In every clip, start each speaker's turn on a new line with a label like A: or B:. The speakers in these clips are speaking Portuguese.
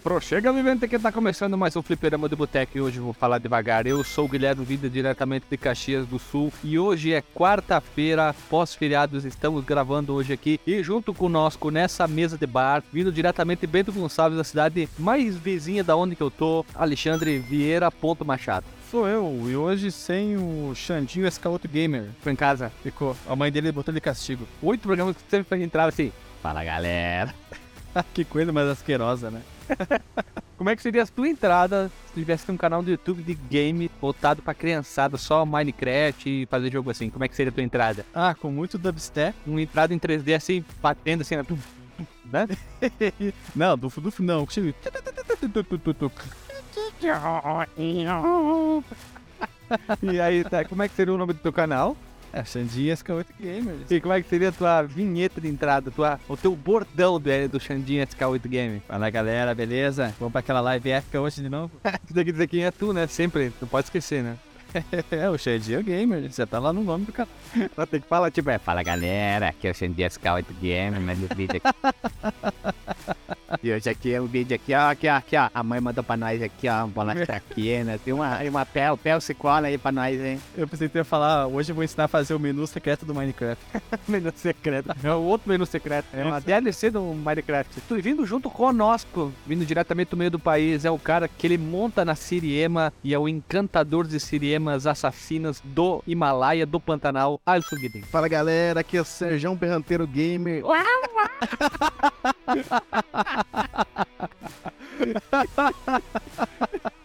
A: Se aproxega, vivente, que tá começando mais um Fliperama do Boteco e hoje vou falar devagar. Eu sou o Guilherme Vida, diretamente de Caxias do Sul e hoje é quarta-feira, pós-feriados, estamos gravando hoje aqui e junto conosco nessa mesa de bar, vindo diretamente Bento Gonçalves, da cidade mais vizinha da onde que eu tô, Alexandre Vieira Ponto Machado.
B: Sou eu, e hoje sem o Xandinho SK8 Gamer.
A: Ficou em casa?
B: Ficou. A mãe dele botou ele de castigo.
A: Oito programas que sempre faz entrar assim. Fala galera.
B: Que coisa mais asquerosa, né?
A: Como é que seria a tua entrada se tivesse um canal do YouTube de game voltado pra criançada, só Minecraft e fazer jogo assim? Como é que seria a tua entrada?
B: Ah, com muito dubstep.
A: Uma entrada em 3D assim, batendo assim, né?
B: não, do Duf não.
A: e aí, tá, como é que seria o nome do teu canal?
B: É, Xandinha SK8 Gamers.
A: E como é que seria a tua vinheta de entrada, tua, o teu bordão do, do Xandinha SK8 Gamer?
B: Fala galera, beleza? Vamos pra aquela live épica hoje de novo?
A: Isso daqui dizer quem é tu, né? Sempre, não pode esquecer, né?
B: é, o Xandinha Gamer, você tá lá no nome do canal.
A: Só tem que falar, tipo, é, fala galera, aqui é o Xandinha SK8 Gamer, mas o vídeo aqui. E hoje aqui é o vídeo aqui, ó, aqui, ó, aqui, ó. A mãe mandou pra nós aqui, ó, bola aqui, né? Tem uma, uma pel, pel se cola aí pra nós, hein?
B: Eu pensei que ia falar, hoje eu vou ensinar a fazer o menu secreto do Minecraft.
A: menu secreto. É o outro menu secreto. É uma DLC do Minecraft. Tu vindo junto conosco, vindo diretamente do meio do país, é o cara que ele monta na Siriema e é o encantador de Siriemas assassinas do Himalaia, do Pantanal, Alisson Guidem.
C: Fala galera, aqui é o Serjão Berranteiro Gamer.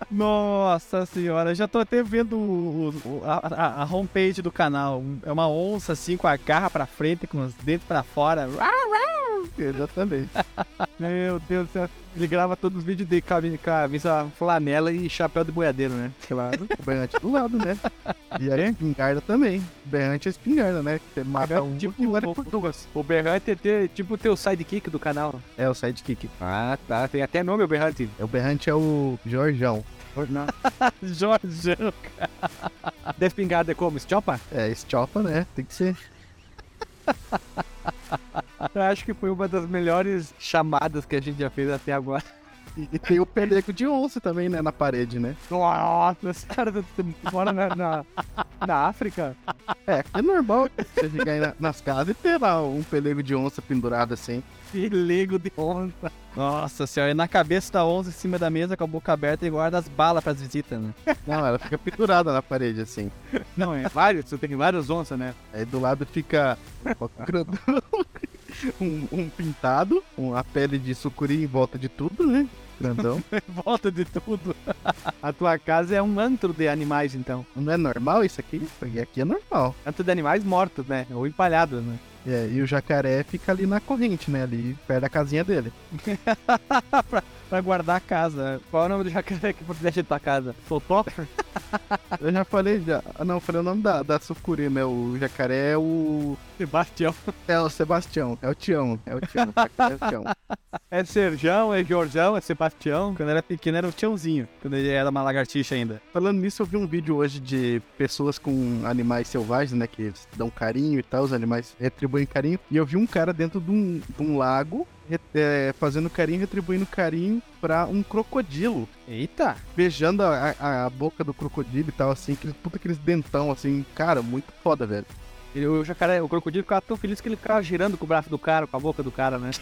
B: Nossa senhora, já tô até vendo o, o, a, a, homepage do canal. É uma onça assim com a garra pra frente, com os dentes pra fora.
C: Exatamente.
A: Meu Deus do céu. Ele grava todos os vídeos de camisa flanela e chapéu de boiadeiro, né?
C: Claro, o berrante do lado, né? E a espingarda também. O berrante é espingarda, né?
A: Você mata um tipo, e o, por duas. O berrante é tipo o teu sidekick do canal.
C: É o sidekick.
A: Ah, tá. Tem até nome o berrante.
C: O berrante é o Jorjão.
A: Jorjão, cara. Da espingarda é como? Estiopa?
C: É, estiopa, né? Tem que ser.
A: Eu acho que foi uma das melhores chamadas que a gente já fez até agora.
C: E, tem o peleco de onça também, né? Na parede, né?
A: Nossa, cara, você mora na, na, na, África?
C: É, é normal você chegar na, nas casas e ter lá um pelego de onça pendurado assim.
A: Pelego de onça.
B: Nossa senhora, e na cabeça da onça em cima da mesa com a boca aberta e guarda as balas pras visitas, né?
C: Não, ela fica pendurada na parede assim.
A: Não, é vários, você tem várias onças, né?
C: Aí do lado fica um, um pintado, uma pele de sucuri em volta de tudo, né? Grandão.
A: volta de tudo. A tua casa é um antro de animais, então.
C: Não é normal isso aqui? Porque aqui é normal.
A: Antro de animais mortos, né? Ou empalhados, né?
C: É, e o jacaré fica ali na corrente, né? Ali perto da casinha dele.
A: pra, guardar a casa. Qual é o nome do jacaré que protege a tua casa? Soltopper?
C: eu já falei, já. Ah, não, falei o nome da, da sucuri, né? O jacaré é o.
A: Sebastião.
C: É o Sebastião. É o Tião. É o Tião. É o Tião.
A: É Serjão, é Jorjão, é Sebastião.
B: Quando era pequeno era o Tiãozinho. Quando ele era uma lagartixa ainda.
C: Falando nisso, eu vi um vídeo hoje de pessoas com animais selvagens, né? Que dão carinho e tal. Os animais retribuem carinho. E eu vi um cara dentro de um, de um lago é, fazendo carinho, retribuindo carinho pra um crocodilo.
A: Eita!
C: Beijando a, a, a, boca do crocodilo e tal, assim, aquele, puta aqueles dentão, assim, cara, muito foda, velho.
A: Ele, o jacaré, o crocodilo ficava tão feliz que ele ficava girando com o braço do cara, com a boca do cara, né?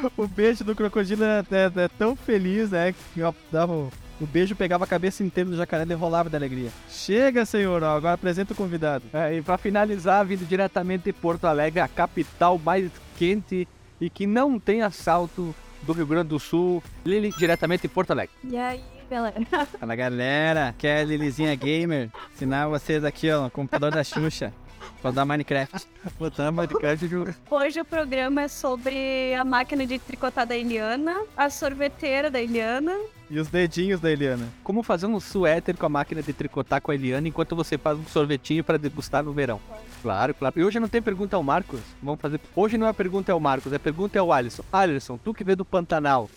A: o beijo do crocodilo é, é, é, tão feliz, né? Que dava o beijo pegava a cabeça inteira do jacaré e rolava de alegria. Chega, senhor, agora apresenta o convidado. É, e para finalizar, vindo diretamente de Porto Alegre, a capital mais quente e que não tem assalto do Rio Grande do Sul, Lili, diretamente de Porto Alegre.
D: E aí, galera?
B: Fala, galera. Que é a Lilizinha Gamer. Ensinar vocês aqui, ó, computador da Xuxa. Pra dar Minecraft.
A: Botar Minecraft de...
D: Hoje o programa é sobre a máquina de tricotar da Eliana, a sorveteira da Eliana.
B: E os dedinhos da Eliana.
A: Como fazer um suéter com a máquina de tricotar com a Eliana enquanto você faz um sorvetinho para degustar no verão. Claro, claro. E hoje não tem pergunta ao Marcos. Vamos fazer. Hoje não é pergunta ao Marcos, é pergunta ao Alisson. Alisson, tu que vê do Pantanal,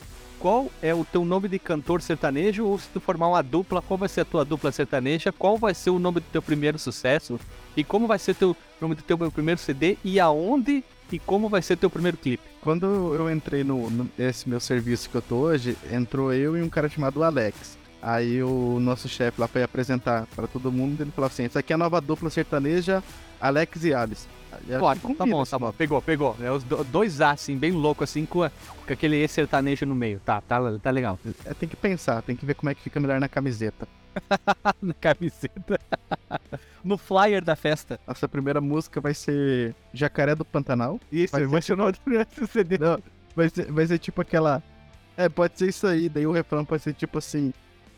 A: qual é o teu nome de cantor sertanejo ou se tu formar uma dupla, qual vai ser a tua dupla sertaneja, qual vai ser o nome do teu primeiro sucesso e como vai ser o nome do teu primeiro CD e aonde e como vai ser teu primeiro clipe?
C: Quando eu entrei no, no esse meu serviço que eu tô hoje, entrou eu e um cara chamado Alex. Aí o nosso chefe lá foi apresentar para todo mundo, ele falou assim: "Isso aqui é a nova dupla sertaneja Alex e Alice". Acho que
A: tá bom, tá bom. Pegou, pegou. É os do- dois A, assim, bem louco, assim, com, a- com aquele E sertanejo no meio. Tá, tá, tá legal.
C: É, tem que pensar, tem que ver como é que fica melhor na camiseta.
A: Na camiseta. no flyer da festa.
C: Nossa primeira música vai ser Jacaré do Pantanal.
A: Isso,
C: Vai ser-
A: durante o CD.
C: Não, vai ser, vai ser tipo aquela. É, pode ser isso aí. Daí o refrão pode ser tipo assim: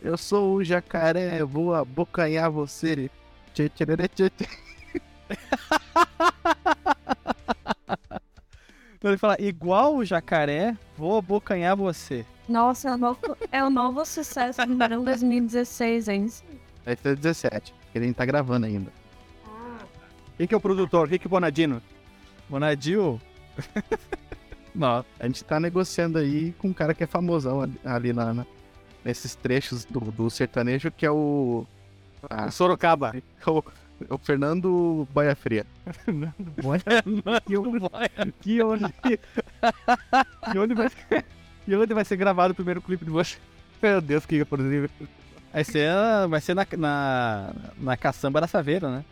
C: Eu sou o jacaré, vou abocanhar você. Tchê, tchererê, tchê, tchê.
B: Ele fala, igual o jacaré, vou abocanhar você.
D: Nossa, é o novo, é o novo sucesso do Barão 2016, hein?
C: Ser 17. Ele nem tá gravando ainda.
A: Quem que é o produtor? Rick Bonadino.
B: Bonadil,
C: Não, a gente tá negociando aí com um cara que é famosão ali, ali na, na- nesses trechos do, do sertanejo, que é o. Ah,
A: Sorocaba.
C: o, o Fernando Boia Fria.
A: que onde, que onde, que onde vai ser, que onde vai ser gravado o primeiro clipe de você? Meu Deus, que incrível.
B: vai ser, vai ser na, na, na caçamba da Saveira, né?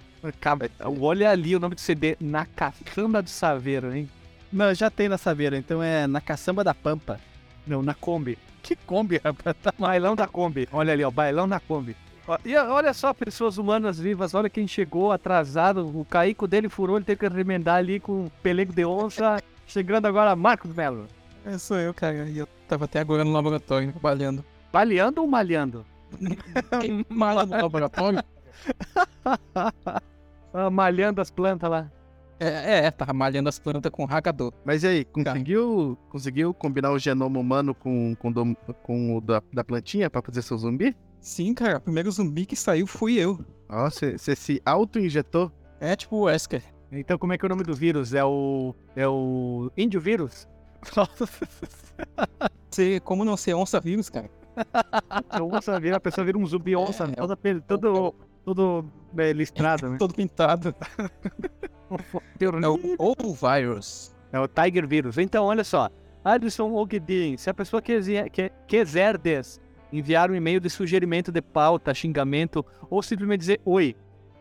A: Olha ali o nome do CD, Na Caçamba do Saveiro, hein?
B: Não, já tem na Saveira, então é na caçamba da Pampa.
A: Não, na Kombi.
B: Que Kombi, rapaz. Tá
A: Bailão da Kombi. Olha ali, ó, bailão na Kombi. Ó, E olha só, pessoas humanas vivas, olha quem chegou atrasado. O caico dele furou, ele teve que remendar ali com um pelego de onça. Chegando agora, Marcos Melo.
E: É, sou eu, cara. E eu tava até agora no laboratório, trabalhando.
A: Baleando ou malhando?
E: Mala no laboratório?
A: Ah, malhando as plantas lá.
E: É, é, tava malhando as plantas com ragador.
C: Mas e aí, conseguiu, conseguiu combinar o genoma humano com, com, do- com o da, da plantinha pra fazer seu zumbi?
E: Sim, cara, o primeiro zumbi que saiu fui eu.
C: Ó, você se auto-injetou?
E: É tipo o Wesker.
A: Então como é que é o nome do vírus? É o. É o. Índio vírus?
B: Nossa,
E: Você, como não ser onça vírus, cara?
A: A onça vira, a pessoa vira um zumbi onça,
E: É, é
A: toda pele- todo, todo é, listrado, né?
E: Todo pintado. É o ovo virus.
A: É o Tiger Vírus. Então, olha só. Alisson Ogdin, se a pessoa quiser, quiser des, enviar um e-mail de sugerimento de pauta, xingamento, ou simplesmente dizer oi,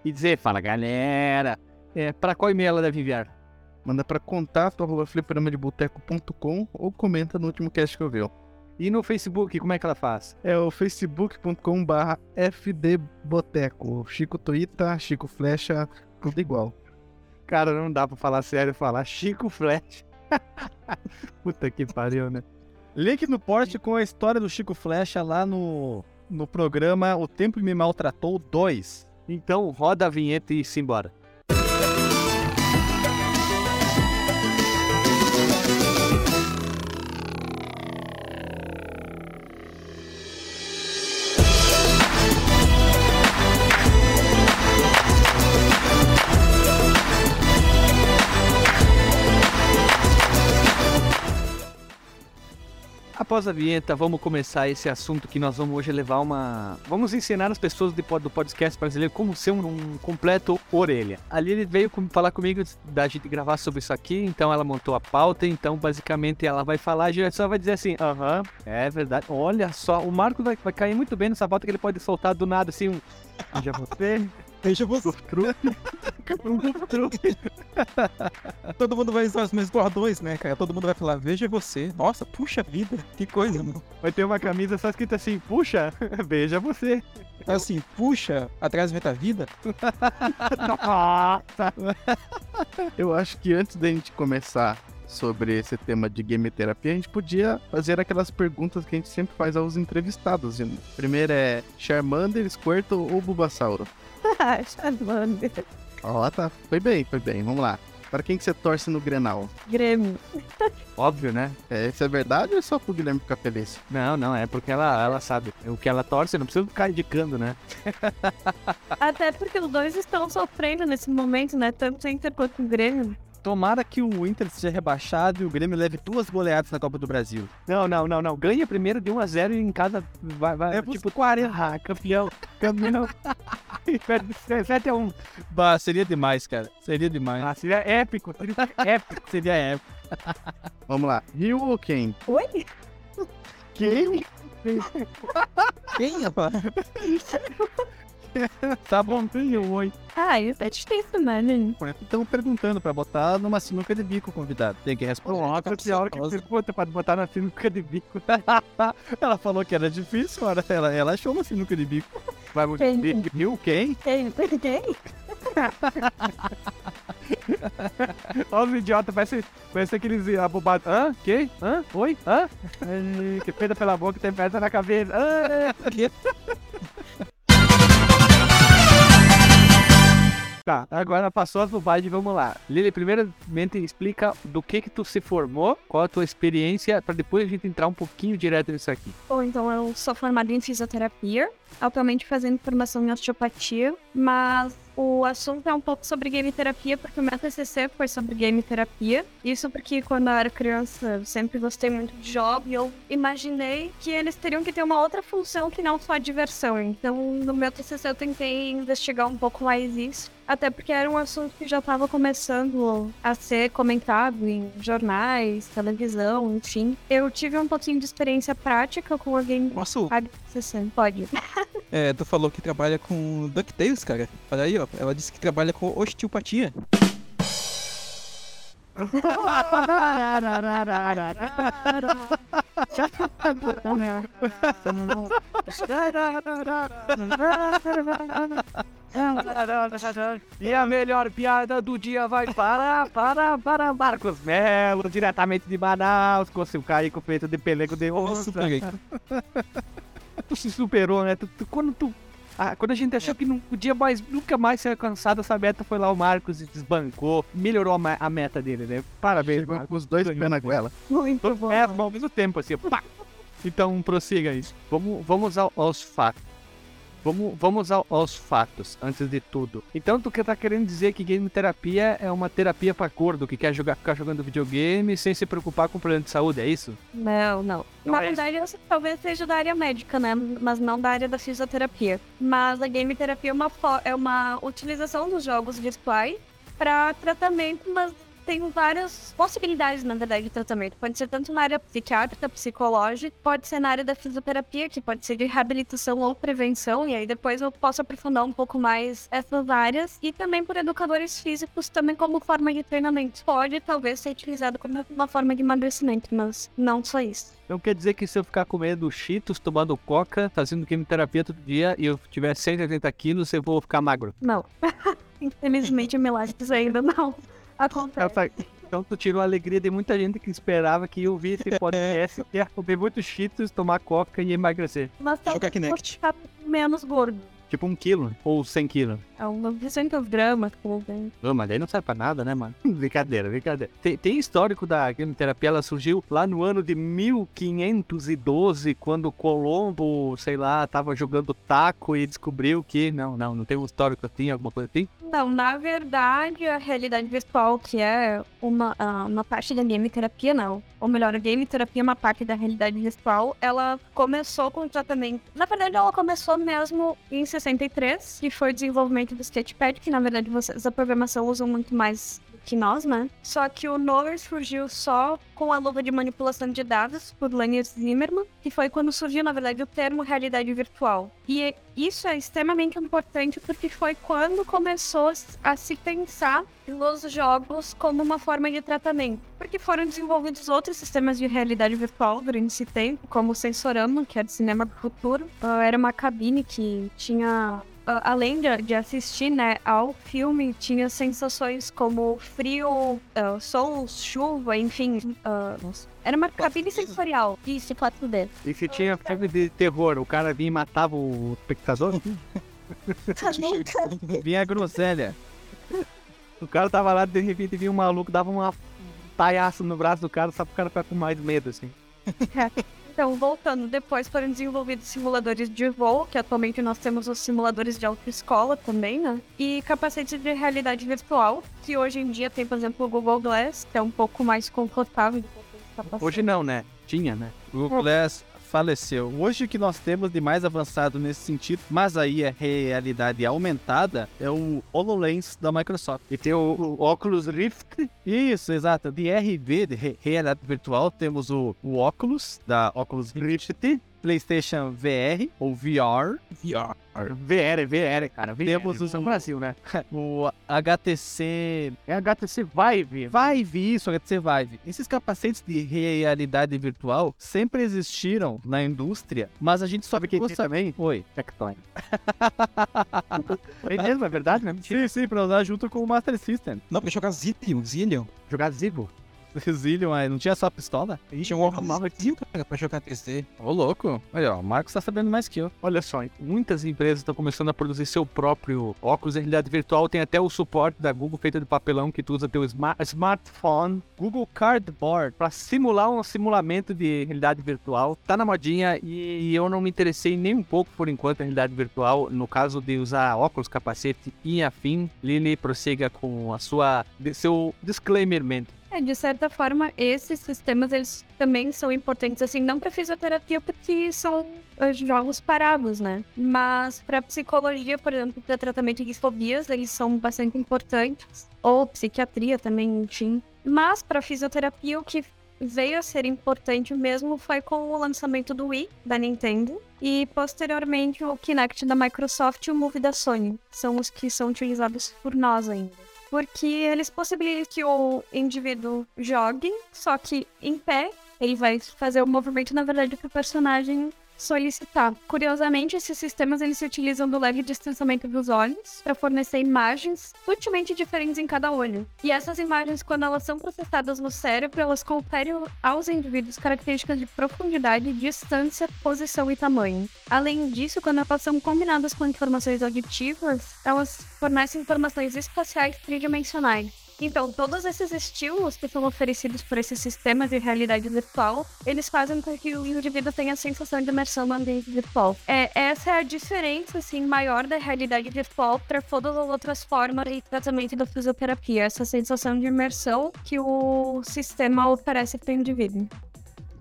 A: e dizer, fala galera, é, para qual e-mail ela deve enviar?
C: Manda pra contato arroba fliperamadeboteco.com ou comenta no último cast que eu vi.
A: E no Facebook, como é que ela faz?
C: É o facebook.com barra fdboteco. Chico Tuita, Chico Flecha, tudo igual.
A: Cara, não dá pra falar sério, falar Chico Flash. Puta que pariu, né?
B: Link no post com a história do Chico Flecha lá no, no programa O Tempo Me Maltratou 2.
A: Então, roda a vinheta e simbora. Após a vinheta, vamos começar esse assunto que nós vamos hoje levar uma. Vamos ensinar as pessoas do podcast brasileiro como ser um, completo orelha. Ali ele veio falar comigo da gente gravar sobre isso aqui, então ela montou a pauta, então basicamente ela vai falar, a só vai dizer assim: aham, é verdade. Olha só, o Marco vai, vai cair muito bem nessa pauta que ele pode soltar do nada assim um. Já você.
E: Veja você. Todo mundo vai usar os meus bordões, né, cara? Todo mundo vai falar, veja você. Nossa, puxa vida, que coisa, mano.
A: Vai ter uma camisa só escrita assim: puxa, veja você.
E: Assim, puxa, atrás vem a vida.
C: Eu acho que antes da gente começar sobre esse tema de game terapia, a gente podia fazer aquelas perguntas que a gente sempre faz aos entrevistados. Primeiro é Charmander, Squirtle ou Bulbasauro?
D: Charmander.
C: Ó, tá. Foi bem, foi bem. Vamos lá. Para quem que você torce no Grenal?
D: Grêmio.
A: Óbvio, né?
C: É, isso é verdade ou é só pro Guilherme ficar feliz?
A: Não, não, é porque ela, ela sabe. O que ela torce, não precisa ficar indicando, né?
D: Até porque os dois estão sofrendo nesse momento, né? Tanto o Inter quanto o Grêmio.
B: Tomara que o Inter seja rebaixado e o Grêmio leve duas goleadas na Copa do Brasil.
A: Não, não, não, não. Ganha primeiro de 1 a 0 e em casa vai, vai
B: É
A: tipo
B: 40.
A: ah, campeão, campeão. 7 a 1.
B: Bah, seria demais, cara. Seria demais.
A: Ah, seria épico. Seria épico.
B: Seria épico.
C: Vamos lá. Ryu ou Ken?
D: Oi?
C: Quem?
E: Quem, rapaz?
B: Tá bom, tem o oi.
D: Ah, isso é difícil, né, gente?
B: Estão perguntando pra botar numa sinuca de bico convidado. Tem que responder.
A: Nossa senhora, que pergunta pra botar na sinuca de bico.
B: ela falou que era difícil, ora, ela, ela achou uma sinuca de bico.
A: Vai
D: Quem?
B: Viu quem?
D: Quem? Quem?
A: Olha os idiotas, parece, parece aqueles abobados. Hã? Que? Hã? Oi? Hã? Ai, Que peida pela boca e tem pedra na cabeça. Ah. Tá, agora passou as bobagens, vamos lá. Lili, primeiramente explica do que que tu se formou, qual a tua experiência, pra depois a gente entrar um pouquinho direto nisso aqui.
D: Bom, então eu sou formada em fisioterapia, atualmente fazendo formação em osteopatia, mas o assunto é um pouco sobre game terapia, porque o meu TCC foi sobre game terapia. Isso porque quando eu era criança eu sempre gostei muito de jogos e eu imaginei que eles teriam que ter uma outra função que não só a diversão. Então, no meu TCC eu tentei investigar um pouco mais isso, até porque era um assunto que já estava começando a ser comentado em jornais, televisão, enfim. Eu tive um pouquinho de experiência prática com a game
E: Posso?
D: TCC. Pode.
E: É, tu falou que trabalha com DuckTales, cara. Olha aí, ó. Ela disse que trabalha com osteopatia.
A: E a melhor piada do dia vai para, para, para Marcos Melo, diretamente de Manaus, com seu caico feito de pelego de
E: superei.
A: Tu se superou, né? Tu- tu- quando tu. ah, quando a gente achou que não podia mais, nunca mais ser alcançada essa meta, foi lá o Marcos e desbancou, melhorou a, a meta dele, né? Parabéns,
C: Chegou
A: Marcos.
C: com os dois pés na goela.
D: Muito bom.
A: É, ao mesmo tempo, assim, pá. Então, prossiga aí. Vamos, vamos ao- aos fatos. Vamos, vamos ao- aos fatos, antes de tudo. Então, tu que tá querendo dizer que game terapia é uma terapia pra gordo, que quer jogar, ficar jogando videogame sem se preocupar com problema de saúde, é isso?
D: Não, não.
A: Não
D: Na
A: é
D: verdade, eu talvez seja da área médica, né? Mas não da área da fisioterapia. Mas a game terapia é uma, é uma utilização dos jogos virtuais para tratamento, mas tem várias possibilidades, na verdade, de tratamento. Pode ser tanto na área psiquiátrica, psicológica, pode ser na área da fisioterapia, que pode ser de reabilitação ou prevenção, e aí depois eu posso aprofundar um pouco mais essas áreas, e também por educadores físicos, também como forma de treinamento. Pode, talvez, ser utilizado como uma forma de emagrecimento, mas não só isso.
A: Então quer dizer que se eu ficar comendo cheetos, tomando coca, fazendo quimioterapia todo dia e eu tiver 180 quilos, eu vou ficar magro.
D: Não. Infelizmente, milagres ainda não acontece.
A: Então tu tirou a alegria de muita gente que esperava que eu visse esse podcast, que ia comer muito cheetos, tomar coca e emagrecer.
D: Mas talvez
E: Kinect.
D: você ficar menos gordo.
A: Tipo um quilo ou 100 quilos.
D: É uns 200 gramas.
A: Não, mas daí não serve pra nada, né, mano? brincadeira, brincadeira. Tem, tem histórico da quimioterapia, ela surgiu lá no ano de 1512, quando Colombo, sei lá, tava jogando taco e descobriu que... Não, não, não tem um histórico assim, alguma coisa assim?
D: Não, na verdade, a realidade virtual, que é uma, ah, uma parte da game terapia, não. Ou melhor, a game terapia é uma parte da realidade virtual. Ela começou com o tratamento. Na verdade, ela começou mesmo em 63, que foi o desenvolvimento do Sketchpad, que na verdade vocês da programação usam muito mais que nós, né? Só que o Nover surgiu só com a luva de manipulação de dados por Lanier Zimmerman, que foi quando surgiu, na verdade, o termo realidade virtual. E isso é extremamente importante porque foi quando começou a se pensar nos jogos como uma forma de tratamento. Porque foram desenvolvidos outros sistemas de realidade virtual durante esse tempo, como o Sensorama, que era de cinema do futuro. Era uma cabine que tinha além de, de assistir né, ao filme, tinha sensações como frio, ah, sol, chuva, enfim. ah, era uma cabine sensorial. Isso, 4D.
A: E se tinha filme de terror, o cara vinha e matava o espectador?
B: Vinha a groselha.
A: O cara tava lá, de repente vinha um maluco, dava uma taiaço no braço do cara, só pro cara ficar com mais medo, assim.
D: Então, voltando, depois foram desenvolvidos simuladores de voo, que atualmente nós temos os simuladores de autoescola também, né? E capacetes de realidade virtual, que hoje em dia tem, por exemplo, o Google Glass, que é um pouco mais confortável de.
A: Hoje não, né? Tinha, né?
B: Google Glass, faleceu. Hoje o que nós temos de mais avançado nesse sentido, mas aí é realidade aumentada, é o HoloLens da Microsoft.
A: E tem o, o Oculus Rift.
B: Isso, exato. De RV, de re- realidade virtual, temos o, o Oculus, da Oculus Rift, PlayStation VR, ou VR,
E: VR.
A: VR, VR, cara. VR.
B: Temos o-
A: no Brasil, né?
B: o HTC
A: É HTC Vive.
B: Vive, isso, HTC Vive. Esses capacetes de realidade virtual sempre existiram na indústria, mas a gente só sabendo.
A: também?
B: Oi.
A: Tectoy. é mesmo, é verdade, né? Mentira.
B: Sim, sim, pra usar junto com o Master System.
E: Não, porque jogar Zillion, Zillion.
A: Jogar Zibo.
B: Aí, não tinha só pistola?
E: Tinha um Warhammer Zillion, cara, pra jogar 3D.
B: Ô, louco. Olha, ó, o Marcos tá sabendo mais que eu.
A: Olha só, muitas empresas estão começando a produzir seu próprio óculos de realidade virtual. Tem até o suporte da Google feito de papelão que tu usa teu smart smartphone
B: Google Cardboard.
A: para simular um simulamento de realidade virtual. Tá na modinha e eu não me interessei nem um pouco por enquanto em realidade virtual. No caso de usar óculos, capacete e afim, Lili prossiga com a sua de- seu disclaimer mente.
D: É, de certa forma, esses sistemas, eles também são importantes, assim, não para fisioterapia, porque são eh, jogos parados, né? Mas para psicologia, por exemplo, para tratamento de fobias, eles são bastante importantes. Ou psiquiatria também, enfim. Mas para fisioterapia, o que veio a ser importante mesmo foi com o lançamento do Wii, da Nintendo. E posteriormente o Kinect da Microsoft e o Move da Sony. São os que são utilizados por nós ainda porque eles possibilitam que o indivíduo jogue, só que em pé, ele vai fazer o movimento, na verdade, que o personagem solicitar. Curiosamente, esses sistemas eles se utilizam do leve distanciamento dos olhos para fornecer imagens sutilmente diferentes em cada olho. E essas imagens, quando elas são processadas no cérebro, elas conferem aos indivíduos características de profundidade, distância, posição e tamanho. Além disso, quando elas são combinadas com informações auditivas, elas fornecem informações espaciais tridimensionais. Então, todos esses estímulos que são oferecidos por esses sistemas de realidade virtual, eles fazem com que o indivíduo tenha a sensação de imersão no ambiente virtual. É, essa é a diferença, assim, maior da realidade virtual para todas as outras formas de tratamento da fisioterapia. Essa sensação de imersão que o sistema oferece para o indivíduo.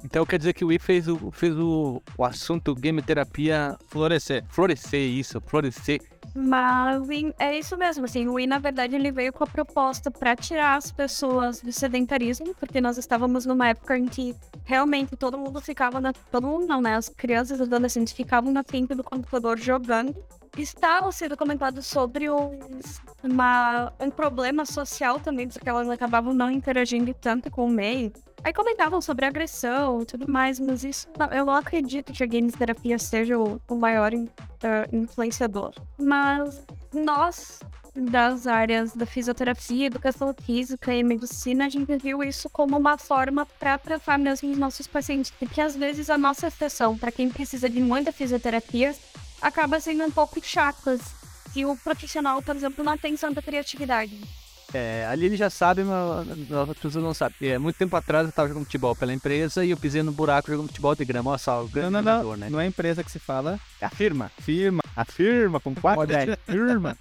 A: Então quer dizer que o Wii fez o, fez o, o assunto game terapia
B: Florescer.
A: florescer, isso, florescer.
D: Mas é isso mesmo, assim, o Wii, na verdade, ele veio com a proposta para tirar as pessoas do sedentarismo, porque nós estávamos numa época em que realmente todo mundo ficava na... Todo mundo não, né? As crianças e os adolescentes ficavam na frente do computador jogando. Estava sendo comentado sobre um, uma, um problema social também, porque elas acabavam não interagindo tanto com o meio. Aí comentavam sobre agressão e tudo mais, mas isso eu não acredito que a games terapia seja o, o maior in- eh, influenciador. Mas nós, das áreas da fisioterapia, educação física e medicina, a gente viu isso como uma forma para tratar mesmo os nossos pacientes, porque às vezes a nossa sessão, para quem precisa de muita fisioterapia, acaba sendo um pouco chata. Se o profissional, por exemplo, não tem tanta criatividade.
A: É, ali ele já sabe, mas as pessoas não sabem. É, muito tempo atrás eu tava jogando futebol pela empresa e eu pisei no buraco jogando futebol de grama. Olha só, o grande
B: Não, não,
A: jogador, né?
B: Não é empresa que se fala.
A: É a firma.
B: Firma.
A: A firma, com quatro
B: Pode
A: dez. Firma.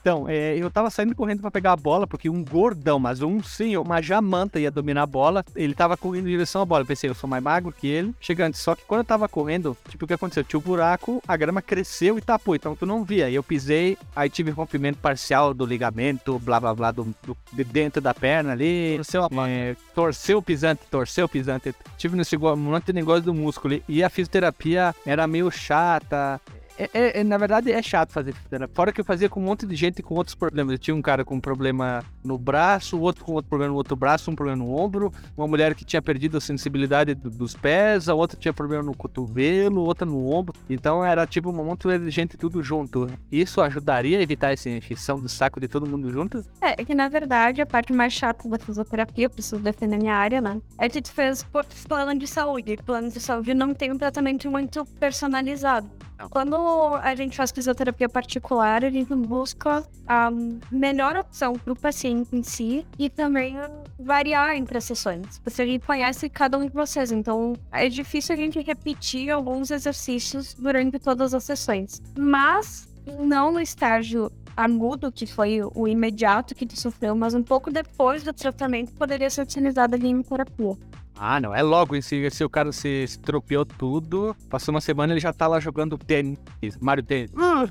A: Então, é, eu tava saindo correndo pra pegar a bola, porque um gordão, mas um sim, uma jamanta ia dominar a bola. Ele tava correndo em direção à bola. Eu pensei, eu sou mais magro que ele. Chegando, só que quando eu tava correndo, tipo, o que aconteceu? Tinha um buraco, a grama cresceu e tapou. Então tu não via. Eu pisei, aí tive rompimento parcial do ligamento, blá blá blá, do, do- de dentro da perna ali.
B: Torceu a mão.
A: É, torceu o pisante, torceu o pisante. Tive nesse um monte de negócio do músculo. E a fisioterapia era meio chata. É, é- é, na verdade, é chato fazer fisioterapia. Fora que eu fazia com um monte de gente com outros problemas. Eu tinha um cara com um problema no braço, outro com outro problema no outro braço, um problema no ombro, uma mulher que tinha perdido a sensibilidade do- dos pés, a outra tinha problema no cotovelo, outra no ombro. Então era tipo um monte de gente tudo junto. Isso ajudaria a evitar essa encheção do saco de todo mundo junto?
D: É, é que na verdade a parte mais chata da fisioterapia, eu preciso defender minha área, né? É que tu fez plano de saúde. Plano de saúde não tem um tratamento muito personalizado.
A: Não.
D: Quando a gente faz fisioterapia particular, a gente busca a melhor opção para o paciente em si e também variar entre as sessões. Porque conhece cada um de vocês, então é difícil a gente repetir alguns exercícios durante todas as sessões. Mas não no estágio agudo, que foi o imediato que tu sofreu, mas um pouco depois do tratamento poderia ser utilizada a quimioterapia.
A: Ah, não. É logo. Se, se o cara se, se tropeou tudo, passou uma semana ele já tá lá jogando tênis. Mario Tênis.
D: Não,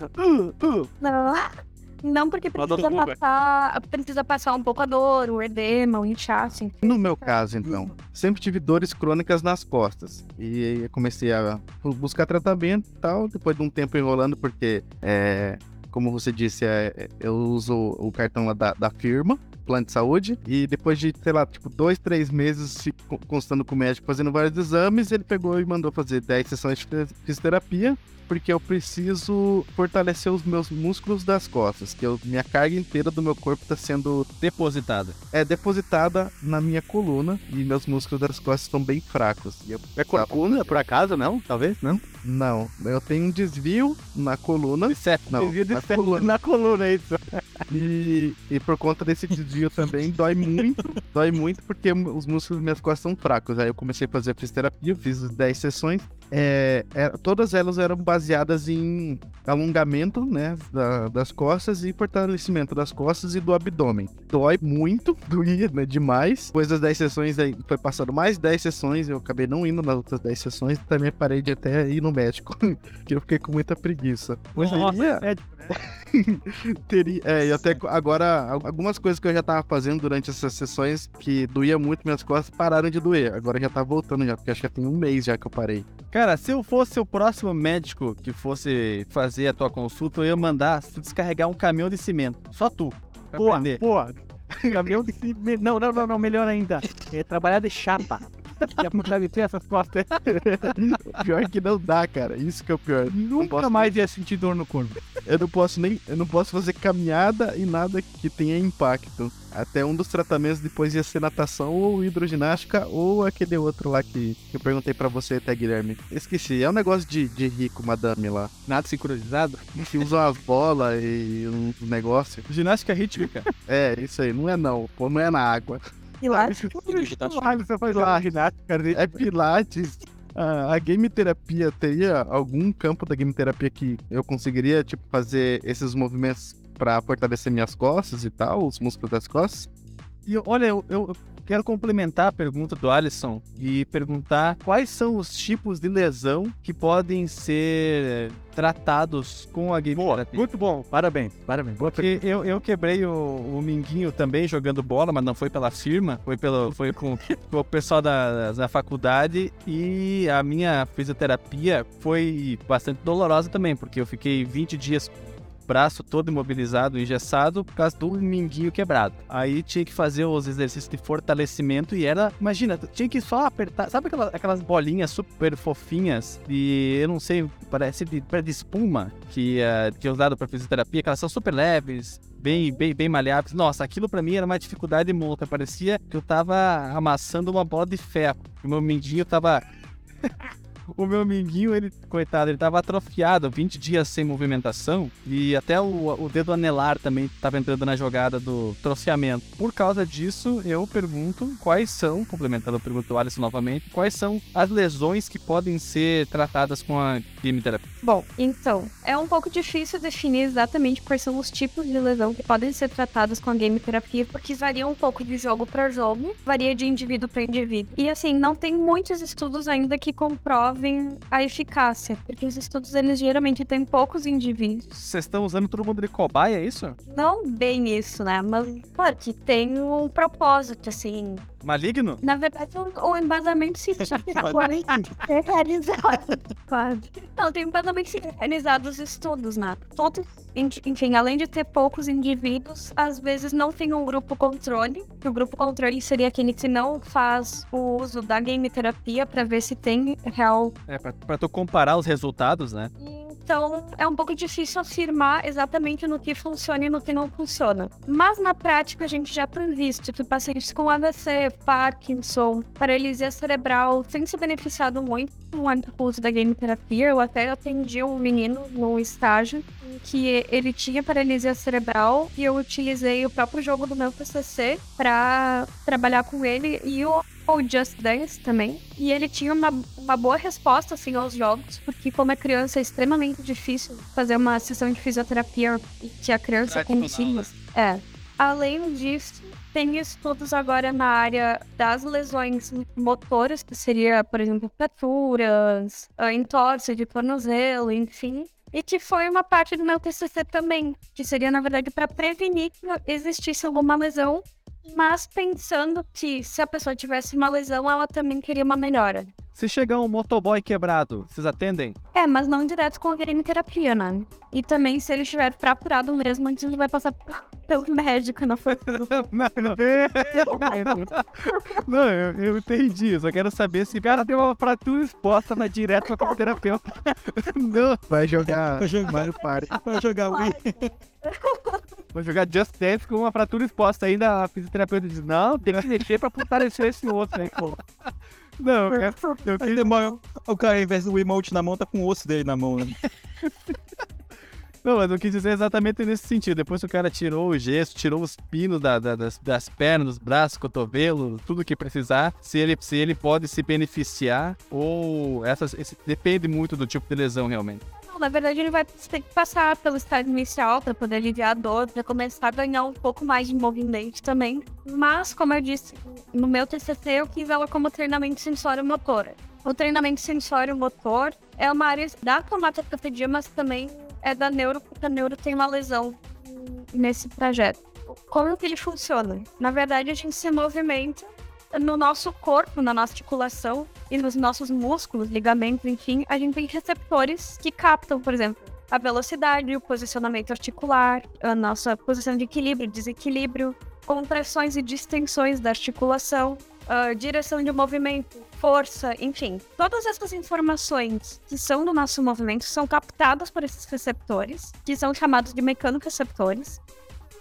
D: não porque precisa passar, precisa passar um pouco a dor, o edema, o inchaço. enfim.
C: No meu caso, então, sempre tive dores crônicas nas costas. E aí eu comecei a buscar tratamento e tal, depois de um tempo enrolando, porque, é, como você disse, é, é, eu uso o cartão lá da, da firma, plano de saúde, e depois de, sei lá, tipo, dois, três meses constando com o médico, fazendo vários exames, ele pegou e mandou fazer 10 sessões de fis- fisioterapia, porque eu preciso fortalecer os meus músculos das costas, que eu- minha carga inteira do meu corpo está sendo
B: Depositada.
C: é depositada na minha coluna e meus músculos das costas estão bem fracos. E eu,
A: É corcunda, por acaso, não? Talvez, não?
C: não, eu tenho um desvio na coluna. Não,
B: Desvio de
C: na coluna.
B: na coluna, é isso.
C: E, e por conta desse desvio também dói muito. dói muito porque os músculos das minhas costas são fracos. Aí eu comecei a fazer fisioterapia, fiz as 10 sessões. É, é, todas elas eram baseadas em alongamento né, da- das costas e fortalecimento das costas e do abdômen. Dói muito, doía né, demais. Depois das 10 sessões, foi passando mais 10 sessões, eu acabei não indo nas outras 10 sessões também parei de até ir no médico, que eu fiquei com muita preguiça. Pois
B: Nossa,
C: aí,
B: é,
C: Teria, é, e até agora, al- algumas coisas que eu já tava fazendo durante essas sessões que doía muito minhas costas pararam de doer. Agora já tá voltando já, porque acho que já tem um mês já que eu parei.
B: Cara, se eu fosse o próximo médico que fosse fazer a tua consulta, eu ia mandar tu descarregar um caminhão de cimento. Só tu.
A: Pô, pô. Caminhão de cimento. Não, não, não, não, melhor ainda. É trabalhar de chapa. E aproveitei essas costas.
C: Pior que não dá, cara. Isso que é o pior.
A: Nunca
C: posso-
A: mais ia sentir dor no corpo.
C: Eu não posso nem, eu não posso fazer caminhada e nada que tenha impacto. Até um dos tratamentos depois ia ser natação ou hidroginástica ou aquele outro lá que, que eu perguntei pra você até, Guilherme. Esqueci. É um negócio de, de rico, madame lá.
A: Nada sincronizado.
C: Que usa umas bolas e um negócio.
B: Ginástica rítmica.
C: É, isso aí. Não é não. Pô, não é na água.
D: Lá,
A: Ah, você faz lá, ginástica.
C: É pilates. Ah, a game terapia teria algum campo da game terapia que eu conseguiria tipo fazer esses movimentos pra fortalecer minhas costas e tal, os músculos das costas?
B: E olha, eu, eu quero complementar a pergunta do Alisson e perguntar quais são os tipos de lesão que podem ser tratados com a game
A: Boa,
B: terapia.
A: muito bom. Parabéns, parabéns. Boa
B: Porque eu, eu quebrei o, o minguinho também jogando bola, mas não foi pela firma, foi, pelo, foi com, com o pessoal da, da faculdade e a minha fisioterapia foi bastante dolorosa também, porque eu fiquei 20 dias braço todo imobilizado, engessado, por causa do minguinho quebrado. Aí tinha que fazer os exercícios de fortalecimento e era, imagina, tinha que só apertar, sabe aquelas, aquelas bolinhas super fofinhas e eu não sei, parece de, de espuma que, que é usado para fisioterapia, que elas são super leves, bem, bem, bem maleáveis. Nossa, aquilo pra mim era uma dificuldade monta. Parecia que eu tava amassando uma bola de ferro. O meu mindinho tava. O meu minguinho, ele, coitado, ele tava atrofiado, 20 dias sem movimentação. E até o, o dedo anelar também tava entrando na jogada do troceamento. Por causa disso, eu pergunto quais são, complementando a pergunta do Alisson novamente, quais são as lesões que podem ser tratadas com a quimioterapia.
D: Bom, então, é um pouco difícil definir exatamente quais são os tipos de lesão que podem ser tratados com a game terapia, porque varia um pouco de jogo para jogo, varia de indivíduo para indivíduo. E assim, não tem muitos estudos ainda que comprovem a eficácia, porque os estudos eles geralmente têm poucos indivíduos.
B: Vocês estão usando todo mundo de cobaia, é isso?
D: Não bem isso, né? Mas claro que tem um propósito, assim.
B: Maligno?
D: Na verdade, o, o embasamento científico é realizado. Quase. Não, tem um embasamento científico realizado os estudos, né? Todos, enfim, além de ter poucos indivíduos, às vezes não tem um grupo controle. Que o grupo controle seria aquele que não faz o uso da game terapia para ver se tem real
B: É, pra, pra tu comparar os resultados, né?
D: Então, é um pouco difícil afirmar exatamente no que funciona e no que não funciona. Mas na prática, a gente já visto que pacientes com AVC, Parkinson, paralisia cerebral têm se beneficiado muito o uso da game terapia. Eu até atendi um menino no estágio em que ele tinha paralisia cerebral e eu utilizei o próprio jogo do meu PCC para trabalhar com ele e o Just Dance também. E ele tinha uma, uma boa resposta, assim, aos jogos, porque como é criança é extremamente difícil fazer uma sessão de fisioterapia e que a criança consiga.
B: né?
D: É. Além disso, tem estudos agora na área das lesões motoras, que seria, por exemplo, fraturas, uh, entorse de tornozelo, enfim. E que foi uma parte do meu TCC também, que seria, na verdade, para prevenir que existisse alguma lesão, mas pensando que se a pessoa tivesse uma lesão, ela também queria uma melhora.
B: Se chegar um motoboy quebrado, vocês atendem?
D: É, mas não direto com a terapia, né? E também se ele estiver fraturado mesmo, a gente não vai passar pelo médico, não foi?
B: não, não. não eu, eu entendi. Só quero saber se o cara tem uma fratura exposta, vai direto pra terapeuta.
C: não. Vai jogar Mario Party.
E: Vai jogar Wii.
B: Vou jogar Just Dance com uma fratura exposta ainda. A fisioterapeuta diz: Não, tem que mexer pra fortalecer esse outro pô. Não, eu,
E: eu Aí demora, o cara, ao invés do emote na mão, tá com o osso dele na mão, né?
B: Não, mas eu quis dizer exatamente nesse sentido. Depois que o cara tirou o gesso, tirou os pinos da, da, das, das pernas, dos braços, cotovelo, tudo que precisar, se ele, se ele pode se beneficiar ou essas, esse, depende muito do tipo de lesão realmente.
D: Na verdade ele vai ter que passar pelo estado inicial para poder aliviar a dor, para começar a ganhar um pouco mais de movimento também. Mas, como eu disse, no meu TCC eu quis ela como treinamento sensório-motor. O treinamento sensório-motor é uma área da cromatografia, mas também é da neuro, porque a neuro tem uma lesão nesse projeto. Como que ele funciona? Na verdade, a gente se movimenta no nosso corpo, na nossa articulação e nos nossos músculos, ligamentos, enfim, a gente tem receptores que captam, por exemplo, a velocidade, o posicionamento articular, a nossa posição de equilíbrio, desequilíbrio, compressões e distensões da articulação, direção de movimento, força, enfim. Todas essas informações que são do nosso movimento são captadas por esses receptores, que são chamados de mecanoreceptores.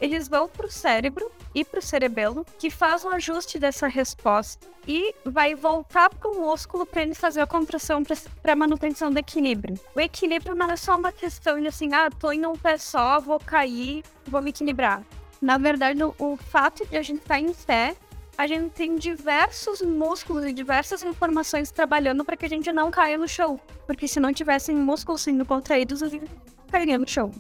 D: Eles vão para o cérebro e para o cerebelo, que faz um ajuste dessa resposta e vai voltar para o músculo para ele fazer a contração para manutenção do equilíbrio. O equilíbrio não é só uma questão de assim, ah, tô em um pé só, vou cair, vou me equilibrar. Na verdade, o, o fato de a gente estar tá em pé a gente tem diversos músculos e diversas informações trabalhando para que a gente não caia no chão. Porque se não tivessem músculos sendo contraídos, a gente cairia no chão.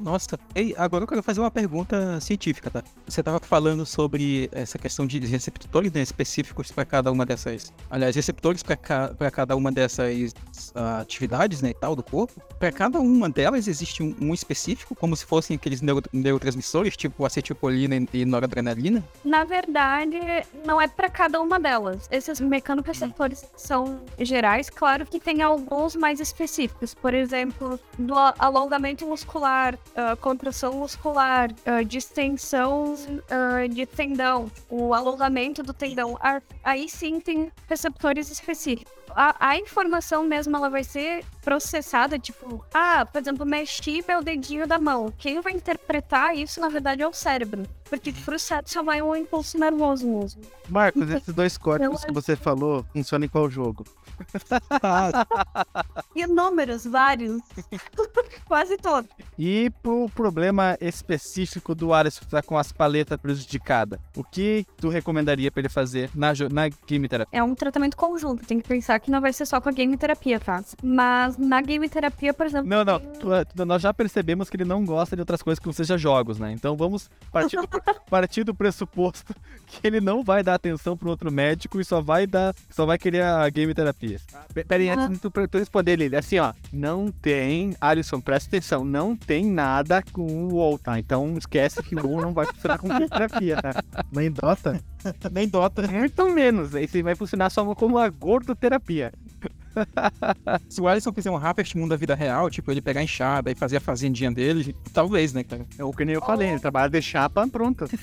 E: Nossa, ei, agora eu quero fazer uma pergunta científica, tá? Você estava falando sobre essa questão de receptores né, específicos para cada uma dessas. Aliás, receptores para ca, cada uma dessas uh, atividades, né, e tal, do corpo. Para cada uma delas existe um, um, específico, como se fossem aqueles neuro, neurotransmissores, tipo acetilcolina e noradrenalina?
D: Na verdade, não é para cada uma delas. Esses mecanoreceptores são gerais, claro que tem alguns mais específicos. Por exemplo, do alongamento muscular uh, contração muscular, uh, distensão uh, de tendão, o alongamento do tendão. Aí sim tem receptores específicos. A, a, informação mesmo ela vai ser processada, tipo, ah, por exemplo, mexi meu dedinho da mão. Quem vai interpretar isso, na verdade, é o cérebro. Porque pro cérebro só vai um impulso nervoso mesmo.
C: Marcos, esses dois códigos que você falou funcionam em qual jogo?
D: Inúmeros, vários. Quase todos.
B: E pro problema específico do Alisson que tá com as paletas prejudicadas, o que tu recomendaria para ele fazer na, na game terapia?
D: É um tratamento conjunto, tem que pensar que não vai ser só com a game terapia, tá? Mas na game terapia, por exemplo.
B: Não, não. Tu, tu, nós já percebemos que ele não gosta de outras coisas que não seja jogos, né? Então vamos partir do, partir do pressuposto que ele não vai dar atenção pro outro médico e só vai dar. Só vai querer a game terapia.
A: Pera aí, antes de tu, tu responder, Lili, assim, ó, não tem, Alisson, presta atenção, não tem nada com o WoW, tá? Então esquece que o WoW não vai funcionar com terapia, tá?
C: Nem Dota?
E: Nem Dota.
A: Muito menos, esse vai funcionar só como a gordoterapia.
E: Se o Alisson fizer um Harvest Moon da vida real, tipo, ele pegar a enxada e fazer a fazendinha dele, talvez, né, cara?
A: É o que nem eu falei, ele trabalha de chapa pronto.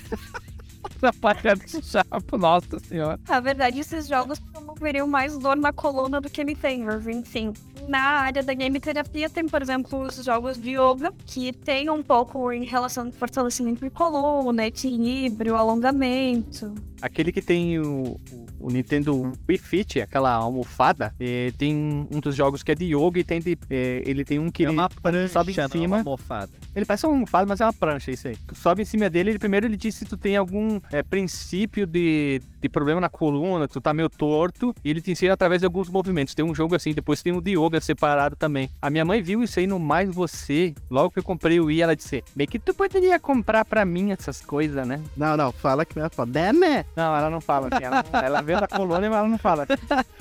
A: Trabalha de chapa, nossa senhora.
D: Na verdade, esses jogos promoveriam mais dor na coluna do que me tem, mas enfim. Na área da game terapia tem, por exemplo, os jogos de yoga, que tem um pouco em relação ao fortalecimento de coluna, equilíbrio, alongamento.
A: aquele que tem o, o Nintendo Wii Fit, aquela almofada, eh, tem um dos jogos que é de yoga e tem de, eh, ele tem um que
B: É uma prancha,
A: sobe em
B: não,
A: cima.
B: uma almofada.
A: Ele parece uma almofada, mas é uma prancha, isso aí. Tu sobe em cima dele, ele primeiro ele diz se tu tem algum é, princípio de, de problema na coluna, tu tá meio torto, e ele te ensina através de alguns movimentos. Tem um jogo assim, depois tem um de yoga separado também. A minha mãe viu isso aí no Mais Você, logo que eu comprei o Wii, ela disse, bem que tu poderia comprar pra mim essas coisas, né?
C: Não, não, fala que ela fala, né, né?
A: Não, ela não fala assim, ela, ela vê da coluna, mas ela não fala.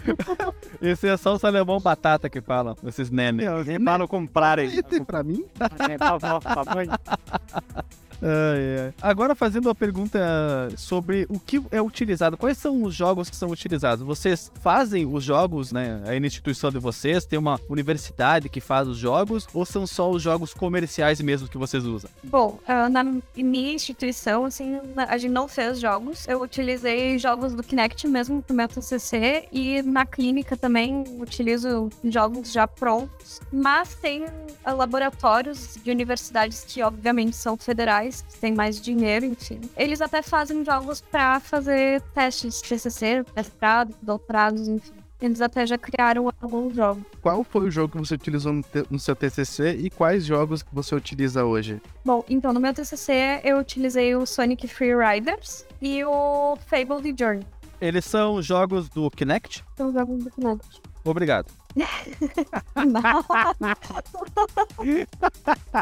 B: Esse é só o Salemão Batata que falam, esses nenes.
A: Eles falam comprar aí.
C: Esse pra mim?
B: Agora fazendo uma pergunta sobre o que é utilizado, quais são os jogos que são utilizados? Vocês fazem os jogos, né? Aí na instituição de vocês, tem uma universidade que faz os jogos, ou são só os jogos comerciais mesmo que vocês usam?
D: Bom, ah, na minha instituição, assim, a gente não fez jogos. Eu utilizei jogos do Kinect mesmo pro meu TCC e na clínica também utilizo jogos já prontos. Mas tem laboratórios de universidades que, obviamente, são federais, que têm mais dinheiro, enfim. Eles até fazem jogos pra fazer testes de TCC, mestrado, doutorados, enfim. Eles até já criaram alguns jogos.
C: Qual foi o jogo que você utilizou no, no seu TCC e quais jogos que você utiliza hoje?
D: Bom, então no meu TCC eu utilizei o Sonic Free Riders e o Fable The Journey.
B: Eles são jogos do Kinect?
D: São jogos do Kinect.
B: Obrigado.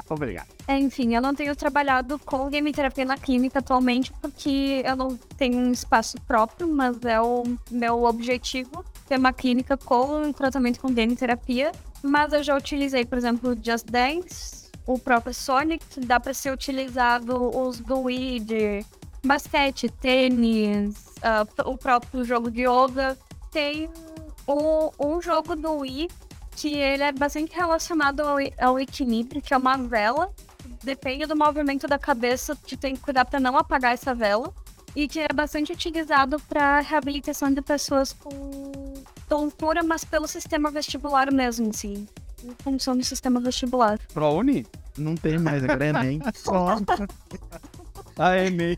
A: Obrigado.
D: Enfim, eu não tenho trabalhado com game terapia na clínica atualmente porque eu não tenho um espaço próprio, mas é o meu objetivo ter uma clínica com tratamento com game terapia. Mas eu já utilizei, por exemplo, o Just Dance, o próprio Sonic, dá para ser utilizado os do de basquete, tênis, ah, o próprio jogo de yoga. Tem o, um jogo do Wii que ele é bastante relacionado ao, ao equilíbrio, que é uma vela. Depende do movimento da cabeça, tu tem que cuidar para não apagar essa vela. E que é bastante utilizado para reabilitação de pessoas com tontura, mas pelo sistema vestibular mesmo, assim. Em função do sistema vestibular.
B: ProUni?
C: Não tem mais, agora é Enem. Só.
B: Ah, é meio.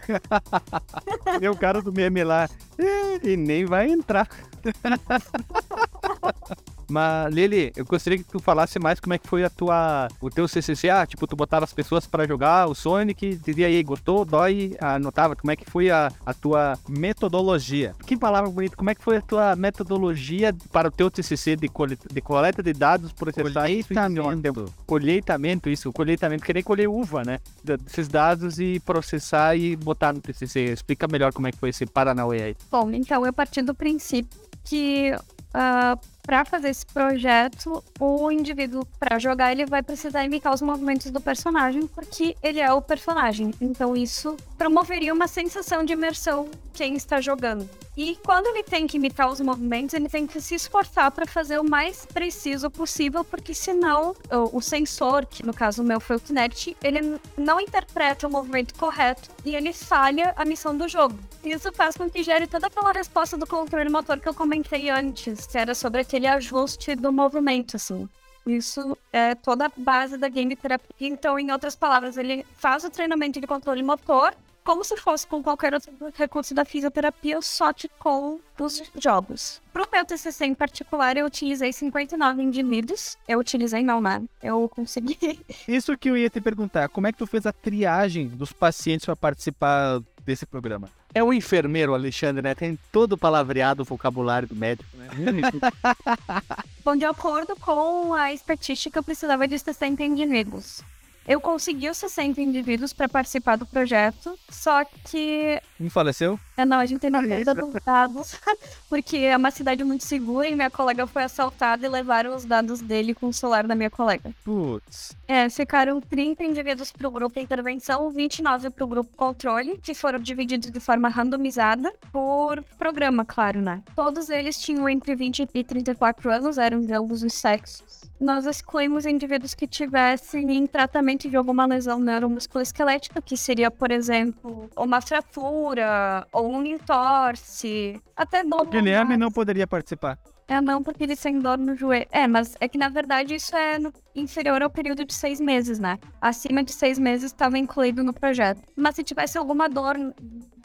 A: E o cara do meme lá, "É, e nem vai entrar. Mas, Lili, eu gostaria que tu falasse mais como é que foi a tua, o teu CCC. Ah, tipo, tu botava as pessoas pra jogar o Sonic, dizia aí, gostou, dói, anotava. Como é que foi a, a tua
B: Metodologia.
A: Que palavra bonita. Como é que foi a tua metodologia para o teu TCC de coleta de, coleta de dados, processar isso e
B: Colheitamento.
A: colheitamento, isso, colheitamento, que nem colher uva, né? Desses dados e processar e botar no TCC. Explica melhor como é que foi esse Paranauê aí.
D: Bom, então eu parti do princípio que para fazer esse projeto, o indivíduo, para jogar, ele vai precisar imitar os movimentos do personagem, porque ele é o personagem. Então isso promoveria uma sensação de imersão quem está jogando. E quando ele tem que imitar os movimentos, ele tem que se esforçar para fazer o mais preciso possível, porque senão o, sensor, que no caso o meu foi o Kinect, ele não interpreta o movimento correto e ele falha a missão do jogo. Isso faz com que gere toda aquela resposta do controle motor que eu comentei antes, que era sobre aquele ajuste do movimento, assim. Isso é toda a base da game terapia. Então, em outras palavras, ele faz o treinamento de controle motor como se fosse com qualquer outro recurso da fisioterapia, só que com os jogos. Pro meu TCC em particular, eu utilizei 59 indivíduos. Eu utilizei não, né? Eu consegui.
B: Isso que eu ia te perguntar, como é que tu fez a triagem dos pacientes para participar desse programa?
A: É o enfermeiro, Alexandre, né? Tem todo o palavreado, o vocabulário do médico, né?
D: Bom, de acordo com a estatística, eu precisava de 60 indivíduos. Eu consegui os 60 indivíduos para participar do projeto, só que
B: Um faleceu?
D: É, não, a gente tem perda dos dados, porque é uma cidade muito segura e minha colega foi assaltada e levaram os dados dele com o celular da minha colega.
B: Putz.
D: É, ficaram 30 indivíduos pro grupo intervenção, 29 pro grupo controle, que foram divididos de forma randomizada por programa, claro, né? Todos eles tinham entre 20 e 34 anos, eram de ambos os sexos. Nós excluímos indivíduos que tivessem em tratamento de alguma lesão neuromusculoesquelética, que seria, por exemplo, uma fratura ou um entorse. até dor.
B: Guilherme não poderia participar.
D: É, não, porque ele tem dor no joelho. É, mas é que na verdade isso é no- inferior ao período de seis meses, né? Acima de seis meses estava incluído no projeto. Mas se tivesse alguma dor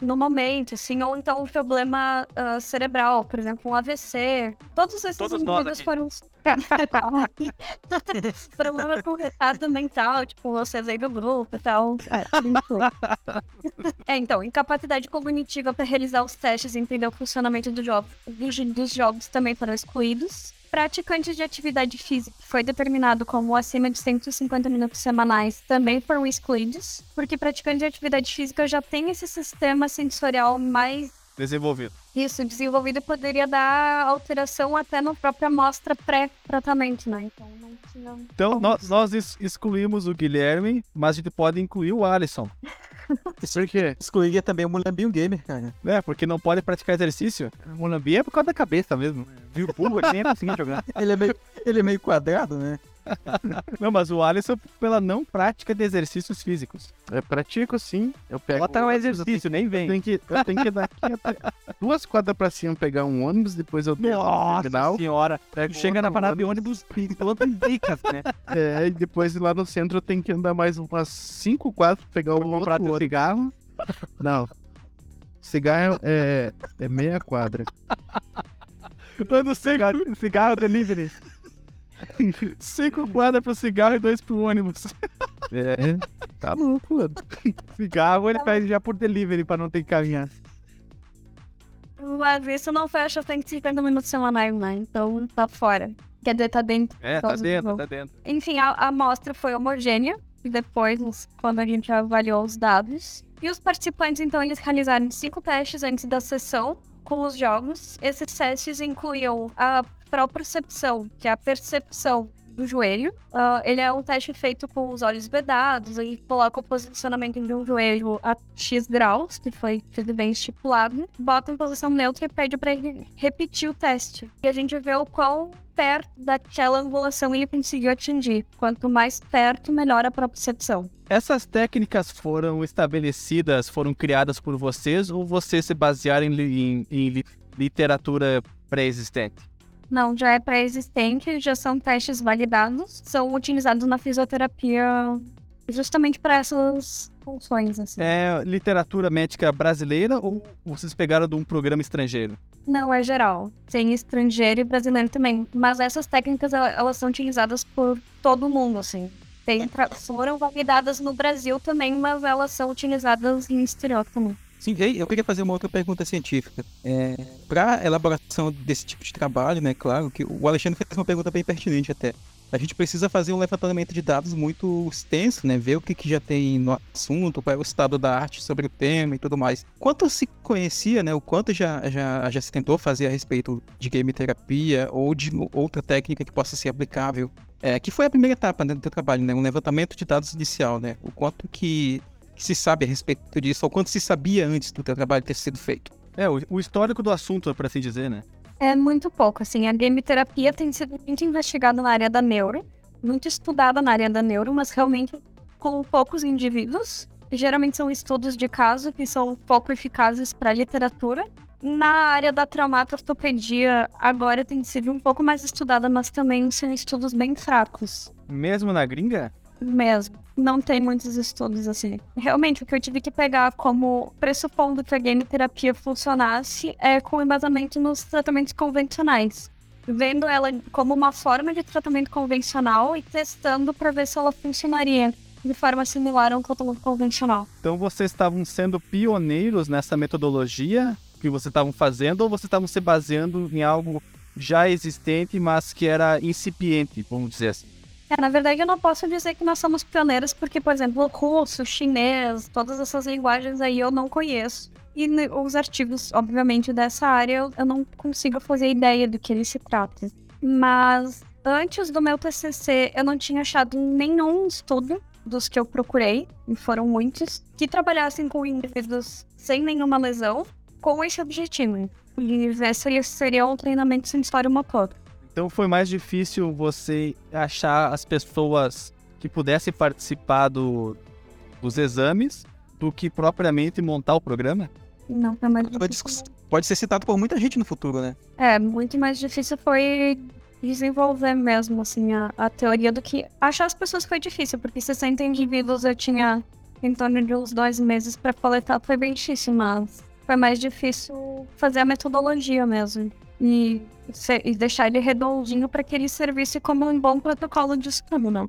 D: no momento, assim, ou então um problema ah, cerebral, por exemplo, um AVC, todos esses
B: Todos nós
D: indivíduos
B: aqui.
D: foram. problema com retardo mental, tipo, você veio do grupo e tal. É, então, incapacidade cognitiva para realizar os testes e entender o funcionamento do jogo, dos, dos jogos também foram excluídos. Praticantes de atividade física foi determinado como acima de 150 minutos semanais também foram excluídos, porque praticantes de atividade física já tem esse sistema sensorial mais
B: Desenvolvido.
D: isso desenvolvido poderia dar alteração até na própria amostra pré-tratamento, né? Então não tinha.
B: Então, nós, nós ex- excluímos o Guilherme, mas a gente pode incluir o Alisson.
C: Por quê?
E: Excluiria também o Mulambinho Gamer, cara.
B: né? Porque não pode praticar exercício. O Monambi é por causa da cabeça mesmo. Viu o burro, ele nem conseguia jogar.
E: Ele é meio, ele é meio quadrado, né?
B: Não, mas o Alisson pela não prática de exercícios físicos.
C: Eu pratico sim. Eu pego.
B: Bota um exercício, nem
C: Eu
B: vem.
C: tenho que, eu tenho que dar até duas quadras pra cima, pegar um ônibus, depois eu
B: Nossa
C: terminal.
B: senhora.
C: Pego
B: Chega na
C: outro
B: parada de ônibus pilota dicas, né?
C: É, e depois lá no centro eu tenho que andar mais umas cinco quadras pra pegar o
B: Comprar
C: outro ônibus.
B: cigarro.
C: Não. Cigarro é, é meia quadra.
B: Dando cigarro, cigarro delivery. Cinco quadras pro cigarro e dois pro ônibus.
C: É, tá louco, mano.
B: Cigarro ele pede já por delivery pra não ter que caminhar.
D: Mas isso não fecha 150 minutos semanais, né? Então tá fora. Quer dizer, tá dentro.
B: É, tá
D: Todos
B: dentro, tá dentro.
D: Enfim, a, a amostra foi homogênea. E depois, quando a gente avaliou os dados. E os participantes, então, eles realizaram cinco testes antes da sessão com os jogos. Esses testes incluíam a propriocepção, que é a percepção do joelho. Ah, ele é um teste feito com os olhos vedados. Ele coloca o posicionamento de um joelho a X graus, que foi bem estipulado. Bota em posição neutra e pede para ele repetir o teste. E a gente vê o quão perto daquela angulação ele conseguiu atingir. Quanto mais perto, melhor a propriocepção.
B: Essas técnicas foram estabelecidas, foram criadas por vocês ou vocês se basearam em, em- em li- literatura pré-existente?
D: Não, já é pré-existente, já são testes validados, são utilizados na fisioterapia justamente para essas funções, assim.
B: É literatura médica brasileira ou vocês pegaram de um programa estrangeiro?
D: Não, é geral. Tem estrangeiro e brasileiro também. Mas essas técnicas, ela- elas são utilizadas por todo mundo, assim. Tem, foram validadas no Brasil também, mas elas são utilizadas em exterior também.
E: Sim, eu queria fazer uma outra pergunta científica. É, para elaboração desse tipo de trabalho, né, claro, que o Alexandre fez uma pergunta bem pertinente até. A gente precisa fazer um levantamento de dados muito extenso, né, ver o que, que já tem no assunto, qual é o estado da arte sobre o tema e tudo mais. Quanto se conhecia, né, o quanto já, já, já se tentou fazer a respeito de game terapia ou de outra técnica que possa ser aplicável, é, que foi a primeira etapa né, do teu trabalho, né, um levantamento de dados inicial, né, o quanto que que se sabe a respeito disso, ou quanto se sabia antes do teu trabalho ter sido feito.
B: É, o, o histórico do assunto, para assim dizer, né?
D: É muito pouco, assim. A game terapia tem sido muito investigada na área da neuro, muito estudada na área da neuro, mas realmente com poucos indivíduos. Geralmente são estudos de caso que são pouco eficazes para literatura. Na área da traumatortopedia, agora tem sido um pouco mais estudada, mas também são estudos bem fracos
B: Mesmo na gringa?
D: mesmo. Não tem muitos estudos assim. Realmente, o que eu tive que pegar como pressupondo que a game terapia funcionasse é com embasamento nos tratamentos convencionais. Vendo ela como uma forma de tratamento convencional e testando para ver se ela funcionaria de forma similar a um tratamento convencional.
B: Então vocês estavam sendo pioneiros nessa metodologia que vocês estavam fazendo ou vocês estavam se baseando em algo já existente, mas que era incipiente, vamos dizer assim?
D: É, na verdade, eu não posso dizer que nós somos pioneiros, porque, por exemplo, russo, chinês, todas essas linguagens aí eu não conheço. E os artigos, obviamente, dessa área eu, não consigo fazer ideia do que ele se trata. Mas antes do meu TCC, eu não tinha achado nenhum estudo dos que eu procurei, e foram muitos, que trabalhassem com indivíduos sem nenhuma lesão, com esse objetivo. E esse seria um treinamento sensório motor.
B: Então foi mais difícil você achar as pessoas que pudessem participar do, dos exames do que propriamente montar o programa?
D: Não foi mais difícil.
E: Pode ser citado por muita gente no futuro, né?
D: É, muito mais difícil foi desenvolver mesmo, assim, a, a teoria do que. Achar as pessoas foi difícil, porque 60 indivíduos eu tinha em torno de uns dois meses pra coletar, foi bem difícil, mas foi mais difícil fazer a metodologia mesmo. E, e deixar ele redondinho pra que ele servisse como um bom protocolo de estudo, né?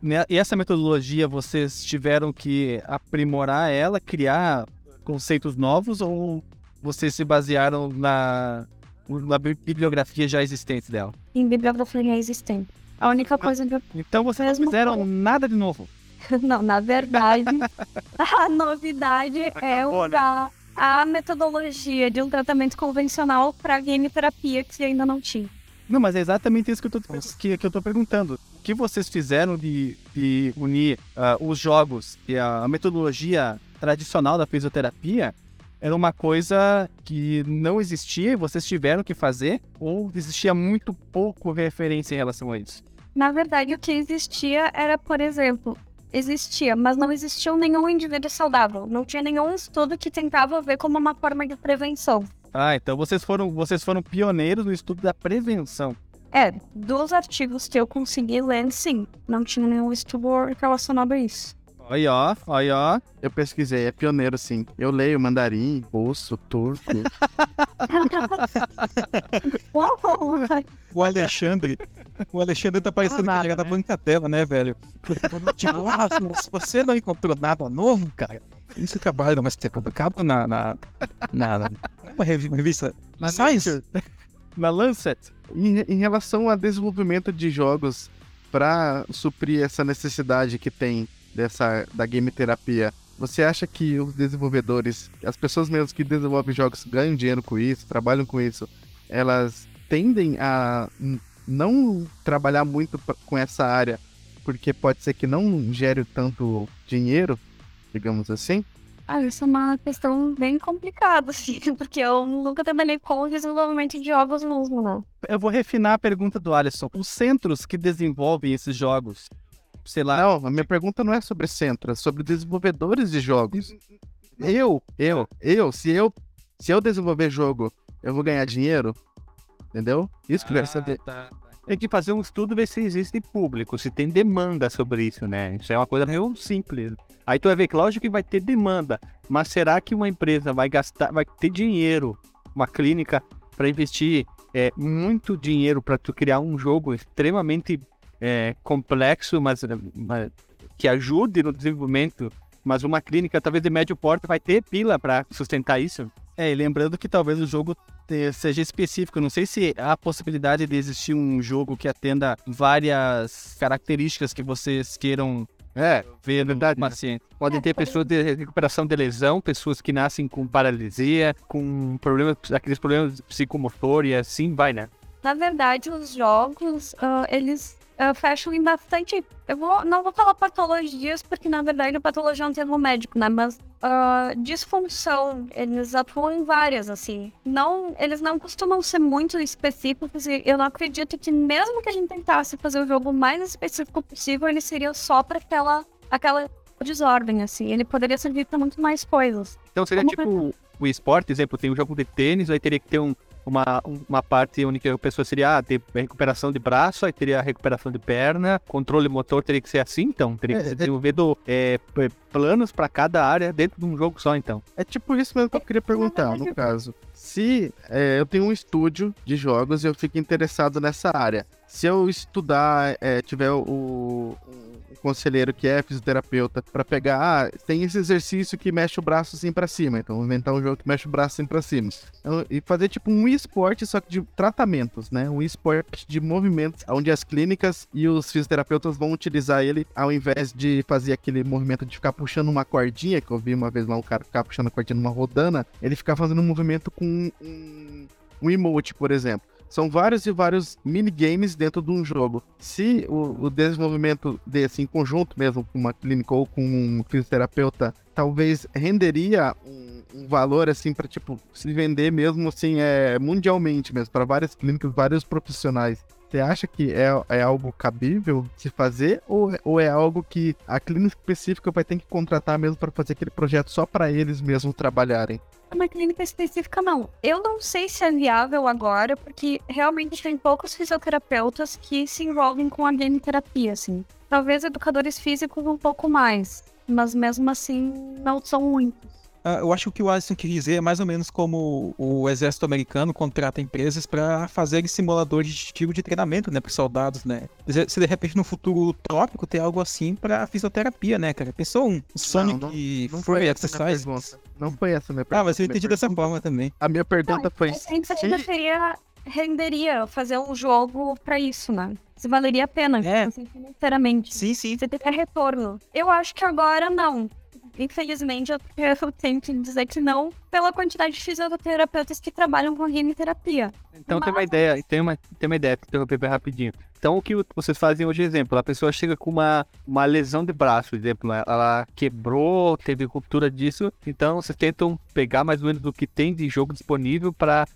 B: Né, E essa metodologia vocês tiveram que aprimorar ela, criar conceitos novos ou vocês se basearam na, na bi- bibliografia já existente dela?
D: Em bibliografia existente. A única coisa que eu
B: Então vocês não fizeram nada de novo.
D: Não, na verdade, a novidade é usar a metodologia de um tratamento convencional para game terapia que ainda não tinha.
B: Não, mas é exatamente isso que eu tô, que, que eu tô perguntando. O que vocês fizeram de, de unir ah, os jogos e a, a metodologia tradicional da fisioterapia era uma coisa que não existia e vocês tiveram que fazer? Ou existia muito pouco referência em relação a isso?
D: Na verdade, o que existia era, por exemplo, existia, mas não existia nenhum indivíduo saudável. Não tinha nenhum estudo que tentava ver como uma forma de prevenção.
B: Ah, então vocês foram, vocês foram pioneiros no estudo da prevenção.
D: É, dos artigos que eu consegui ler, sim, não tinha nenhum estudo relacionado a isso.
B: Aí ó, aí ó.
C: Eu pesquisei, é pioneiro sim. Eu leio mandarim, russo, turco.
E: O Alexandre. O Alexandre tá parecendo que ele era da bancadela, né, velho? Tipo, ah, se você não encontrou nada novo, cara, esse trabalho vai ser publicado na. na. na. na uma revi- revista.
B: Na
E: Science.
B: Na Lancet.
C: em, em relação a desenvolvimento de jogos para suprir essa necessidade que tem dessa da game terapia, você acha que os desenvolvedores, as pessoas mesmo que desenvolvem jogos ganham dinheiro com isso, trabalham com isso, elas tendem a não trabalhar muito com essa área porque pode ser que não gere tanto dinheiro, digamos assim?
D: Ah, isso é uma questão bem complicada, assim, porque eu nunca trabalhei com o desenvolvimento de jogos mesmo, né?
B: Eu vou refinar a pergunta do Alisson. Os centros que desenvolvem esses jogos, sei lá,
C: Não, a minha pergunta não é sobre centro, é sobre desenvolvedores de jogos. Eu, eu, eu, se eu, se eu desenvolver jogo, eu vou ganhar dinheiro? Entendeu? Isso que eu quero saber.
A: Tem que fazer um estudo ver se existe público, se tem demanda sobre isso, né? Isso é uma coisa meio simples. Aí tu vai ver que lógico que vai ter demanda, mas será que uma empresa vai gastar, vai ter dinheiro, uma clínica para investir é, muito dinheiro para tu criar um jogo extremamente é, complexo, mas, mas que ajude no desenvolvimento, mas uma clínica talvez de médio porte vai ter pila para sustentar isso?
B: É, e lembrando que talvez o jogo seja específico. Não sei se há a possibilidade de existir um jogo que atenda várias características que vocês queiram
C: É,
B: ver no
C: Verdade.
B: paciente.
A: Podem ter pessoas de recuperação de lesão, pessoas que nascem com paralisia, com problemas, aqueles problemas psicomotor e assim vai, né?
D: Na verdade, os jogos, ah, eles ah, fecham em bastante. Eu vou, não vou falar patologias, porque na verdade a patologia é um termo médico, né? Mas ah, disfunção, eles atuam em várias, assim. Não, eles não costumam ser muito específicos e eu não acredito que mesmo que a gente tentasse fazer o jogo mais específico possível, ele seria só para aquela, aquela desordem, assim. Ele poderia servir para muito mais coisas.
A: Então seria
D: Como
A: tipo o esporte, exemplo, tem um jogo de tênis, aí teria que ter um, uma, uma parte onde que a pessoa seria ah, ter recuperação de braço, aí teria a recuperação de perna, controle motor teria que ser assim, então. Teria que
C: É,
A: ser
C: é-
A: desenvolvido é, planos para cada área dentro de um jogo só, então.
C: é tipo isso mesmo que eu queria perguntar, no caso. Se é, eu tenho um estúdio de jogos e eu fico interessado nessa área, se eu estudar, é, tiver o conselheiro que é fisioterapeuta para pegar, ah, tem esse exercício que mexe o braço assim para cima, então inventar um jogo que mexe o braço assim para cima. Então, e fazer tipo um esporte só que de tratamentos, né? Um esporte de movimentos, onde as clínicas e os fisioterapeutas vão utilizar ele ao invés de fazer aquele movimento de ficar puxando uma cordinha, que eu vi uma vez lá um cara ficar puxando a cordinha numa rodana, ele ficar fazendo um movimento com um, um emote, por exemplo. São vários e vários minigames dentro de um jogo. Se o, o desenvolvimento desse em conjunto mesmo com uma clínica ou com um fisioterapeuta talvez renderia um, um valor assim para tipo se vender mesmo assim é mundialmente mesmo para várias clínicas, vários profissionais. Você acha que é, é algo cabível se fazer ou, ou é algo que a clínica específica vai ter que contratar mesmo para fazer aquele projeto só para eles mesmos trabalharem?
D: Uma clínica específica, não. Eu não sei se é viável agora, porque realmente tem poucos fisioterapeutas que se envolvem com a game terapia, assim. Talvez educadores físicos um pouco mais, mas mesmo assim não são muitos.
E: Ah, eu acho que o que o Alisson quer dizer é mais ou menos como o exército americano contrata empresas para fazerem simuladores de tipo de treinamento, né, para soldados, né? Se de repente no futuro trópico tem algo assim para fisioterapia, né, cara? Pensou um Sonic
C: não,
E: não,
C: não
E: Free
C: foi essa a minha
E: Exercise?
C: Não foi essa a minha pergunta.
E: Ah, mas eu entendi dessa forma também.
C: A minha pergunta
D: Não,
C: foi
D: A
C: se-
D: seria renderia fazer um jogo pra isso, né? Se valeria a pena,
E: É.
D: assim, financeiramente.
E: Sim, sim.
D: Você teria retorno. Eu acho que agora não. Infelizmente, eu eu tenho que dizer que não, pela quantidade de fisioterapeutas que trabalham com game terapia.
A: Então tem uma ideia, tem uma, tem uma ideia, interromper bem rapidinho. Então o que vocês fazem hoje, exemplo, a pessoa chega com uma, uma lesão de braço, exemplo, ela- ela quebrou, teve ruptura disso, então vocês tentam pegar mais ou menos o que tem de jogo disponível para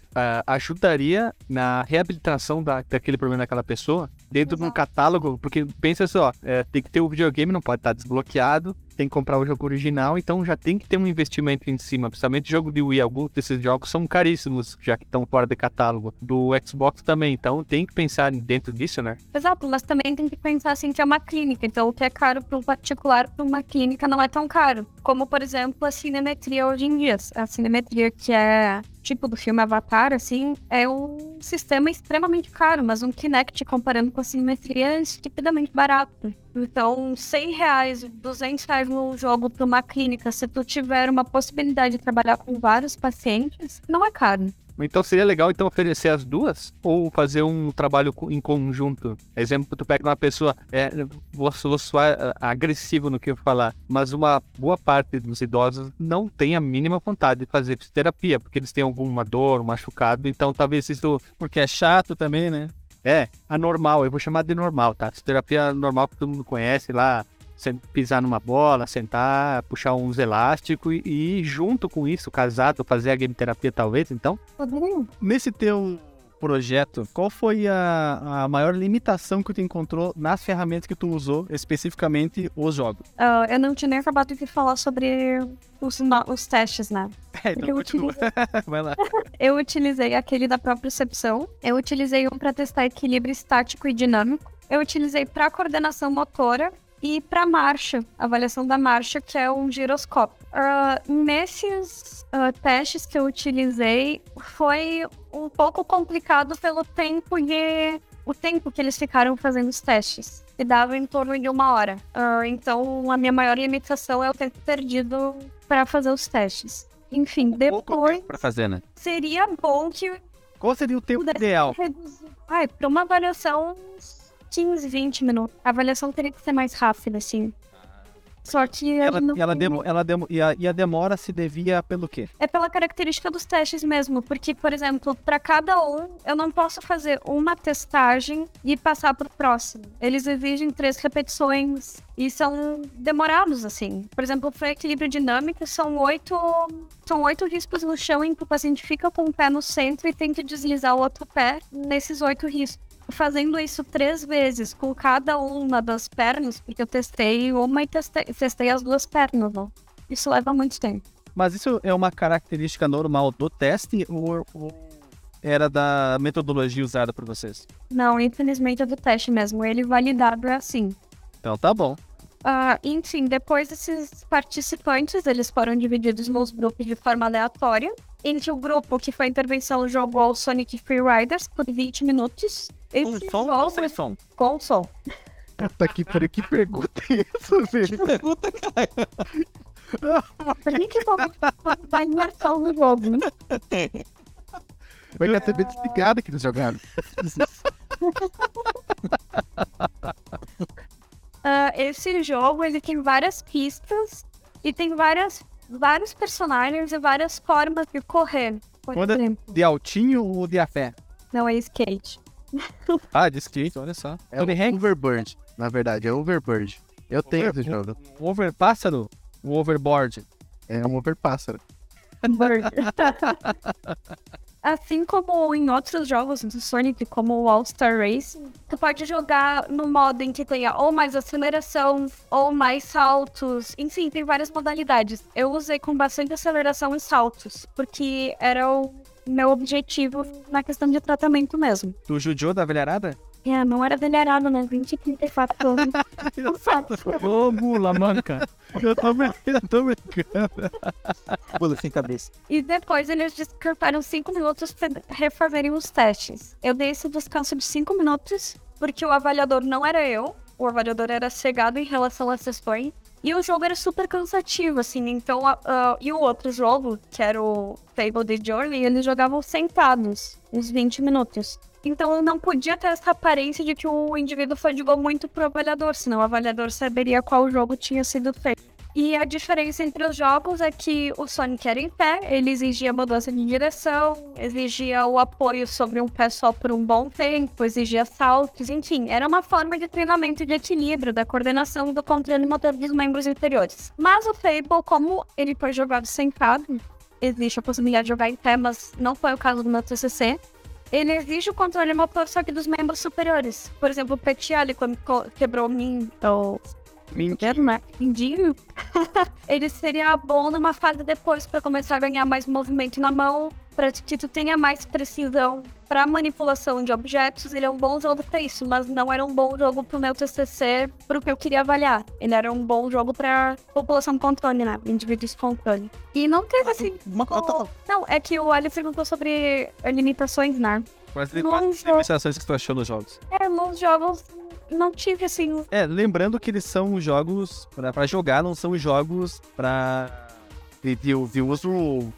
A: ajudaria na reabilitação da, daquele problema daquela pessoa dentro de um
D: Exato.
A: catálogo, porque pensa só, é, tem que ter o videogame, não pode estar desbloqueado, tem que comprar o jogo original, então já tem que ter um investimento em cima, principalmente jogo de Wii, alguns desses jogos são caríssimos, já que estão fora de catálogo, do Xbox também, então tem que pensar dentro disso, né?
D: Exato, mas também tem que pensar assim que é uma clínica. Então, o que é caro para um particular, para uma clínica, não é tão caro. Como, por exemplo, a cinemetria hoje em dia. A cinemetria, que é tipo do filme Avatar, assim, é um sistema extremamente caro, mas um Kinect comparando com a cinemetria é estupidamente barato. Então, 100 reais, 200 reais num jogo para uma clínica, se tu tiver uma possibilidade de trabalhar com vários pacientes, não é caro.
A: Então seria legal então oferecer as duas ou fazer um trabalho em conjunto. Exemplo, tu pega uma pessoa, é, vou, vou soar ah, agressivo no que eu falar, mas uma boa parte dos idosos não tem a mínima vontade de fazer fisioterapia, porque eles têm alguma dor, um machucado, então talvez isso
B: Porque é chato também, né?
A: é anormal, eu vou chamar de normal, tá? Fisioterapia normal que todo mundo conhece lá, pisar numa bola, sentar, puxar uns elásticos e, e junto com isso, casado, fazer a game terapia talvez, então
D: Poderia.
B: Nesse teu projeto, qual foi a, a maior limitação que tu encontrou nas ferramentas que tu usou, especificamente os jogos?
D: Ah, eu não tinha nem acabado de falar sobre os, os testes, né?
B: É,
D: Porque eu
B: lá.
D: Eu utilizei aquele da propriocepção. Eu utilizei um para testar equilíbrio estático e dinâmico. Eu utilizei para coordenação motora e para marcha, avaliação da marcha, que é um giroscópio. Ah, nesses ah, testes que eu utilizei, foi um pouco complicado pelo tempo de o tempo que eles ficaram fazendo os testes. E dava em torno de uma hora. Ah, então, a minha maior limitação é o tempo perdido para fazer os testes. Enfim, depois
A: pra fazer, né?
D: seria bom que
B: Qual seria o tempo ideal?
D: reduzir. Ai, para uma avaliação, uns 15, 20 minutos. A avaliação teria que ser mais rápida, assim. Só que
B: Ela,
D: não
B: ela demo, ela demo, e, a, e a demora se devia pelo quê?
D: é pela característica dos testes mesmo. Porque, por exemplo, para cada um, eu não posso fazer uma testagem e passar pro próximo. Eles exigem três repetições e são demorados, assim. Por exemplo, para equilíbrio dinâmico, são oito, são oito riscos no chão em que o paciente fica com o pé no centro e tem que deslizar o outro pé nesses oito riscos. Fazendo isso três vezes com cada uma das pernas, porque eu testei uma e testei, testei as duas pernas, não. Isso leva muito tempo.
B: Mas isso é uma característica normal do teste ou, ou era da metodologia usada por vocês?
D: Não, infelizmente é do teste mesmo. Ele validado é assim.
B: Então tá bom.
D: Ah, enfim, depois esses participantes, eles foram divididos nos grupos de forma aleatória. Que o grupo que foi a intervenção jogou o Sonic Free Riders por 20 minutos. Esse
B: som ou sem som?
D: com som.
C: Puta que pariu, que pergunta é essa, velho?
E: Pergunta, cara.
D: Pra que que vai imersão no jogo, né?
C: Foi com a TV desligada que eles jogaram.
D: Ah, esse jogo, ele tem várias pistas e tem várias, vários personagens e várias formas de correr. Por
B: Quando é-
D: exemplo,
B: De altinho ou de a pé?
D: não é skate.
B: Ah, de skate, olha só.
C: É
B: Tony
C: o
B: Hanks?
C: Overbird, na verdade, é Overbird. Eu tenho esse jogo.
B: Over pássaro? O overboard.
C: É um overpássaro.
D: Assim como em outros jogos do Sonic, como o All-Star Race, tu pode jogar no modo em que tenha ou mais aceleração, ou mais saltos, enfim, tem várias modalidades. Eu usei com bastante aceleração e saltos, porque era o meu objetivo na questão de tratamento mesmo.
B: Do Juju da velharada?
D: É, não era velharado, né? 20, 34 anos.
B: Ô, mula manca. Eu tô, eu tô brincando.
E: Pula sem cabeça.
D: E depois eles descansaram 5 minutos para refazerem os testes. Eu dei esse descanso de 5 minutos, porque o avaliador não era eu, o avaliador era cegado em relação às questões. E o jogo era super cansativo, assim, então... a- a- e o outro jogo, que era o Fable The Journey, eles jogavam sentados, uns 20 minutos. Então não podia ter essa aparência de que o indivíduo fadigou muito pro avaliador, senão o avaliador saberia qual jogo tinha sido feito. E a diferença entre os jogos é que o Sonic era em pé, ele exigia mudança de direção, exigia o apoio sobre um pé só por um bom tempo, exigia saltos, enfim, era uma forma de treinamento de equilíbrio, da coordenação do controle motor dos membros inferiores. Mas o Fable, como ele foi jogado sentado, existe a possibilidade de jogar em pé, mas não foi o caso do meu TCC, ele exige o controle motor só que dos membros superiores. Por exemplo, o Petiali, quando quebrou o min, ou Quero, né? Mindinho. ele seria bom numa fase depois para começar a ganhar mais movimento na mão, para que tu tenha mais precisão para manipulação de objetos. Ele é um bom jogo para isso, mas não era um bom jogo pro meu TCC, pro que eu queria avaliar. Ele era um bom jogo para população controle, né? Indivíduos controle. E não teve assim.
E: Uma
D: o- Não, é que o Ali perguntou sobre limitações, né?
B: Quais limitações que tu achou nos jogos?
D: É, nos jogos não tive assim
B: É, lembrando que eles são jogos pra, pra jogar, não são jogos pra. de, de, de uso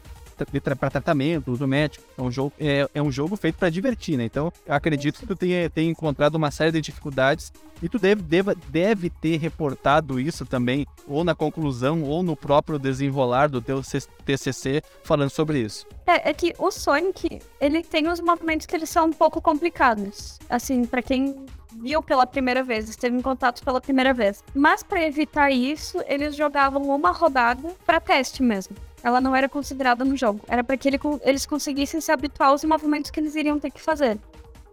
B: pra tratamento, uso médico. É um jogo, é, é um jogo feito pra divertir, né? Então, eu acredito que tu tenha, tenha encontrado uma série de dificuldades e tu deve, deva- deve ter reportado isso também, ou na conclusão, ou no próprio desenrolar do teu TCC, falando sobre isso.
D: É, é que o Sonic, ele tem uns movimentos que eles são um pouco complicados. Assim, pra quem viu pela primeira vez, esteve em contato pela primeira vez. Mas pra evitar isso, eles jogavam uma rodada pra teste mesmo. Ela não era considerada no jogo. Era pra que ele eles conseguissem se habituar aos movimentos que eles iriam ter que fazer.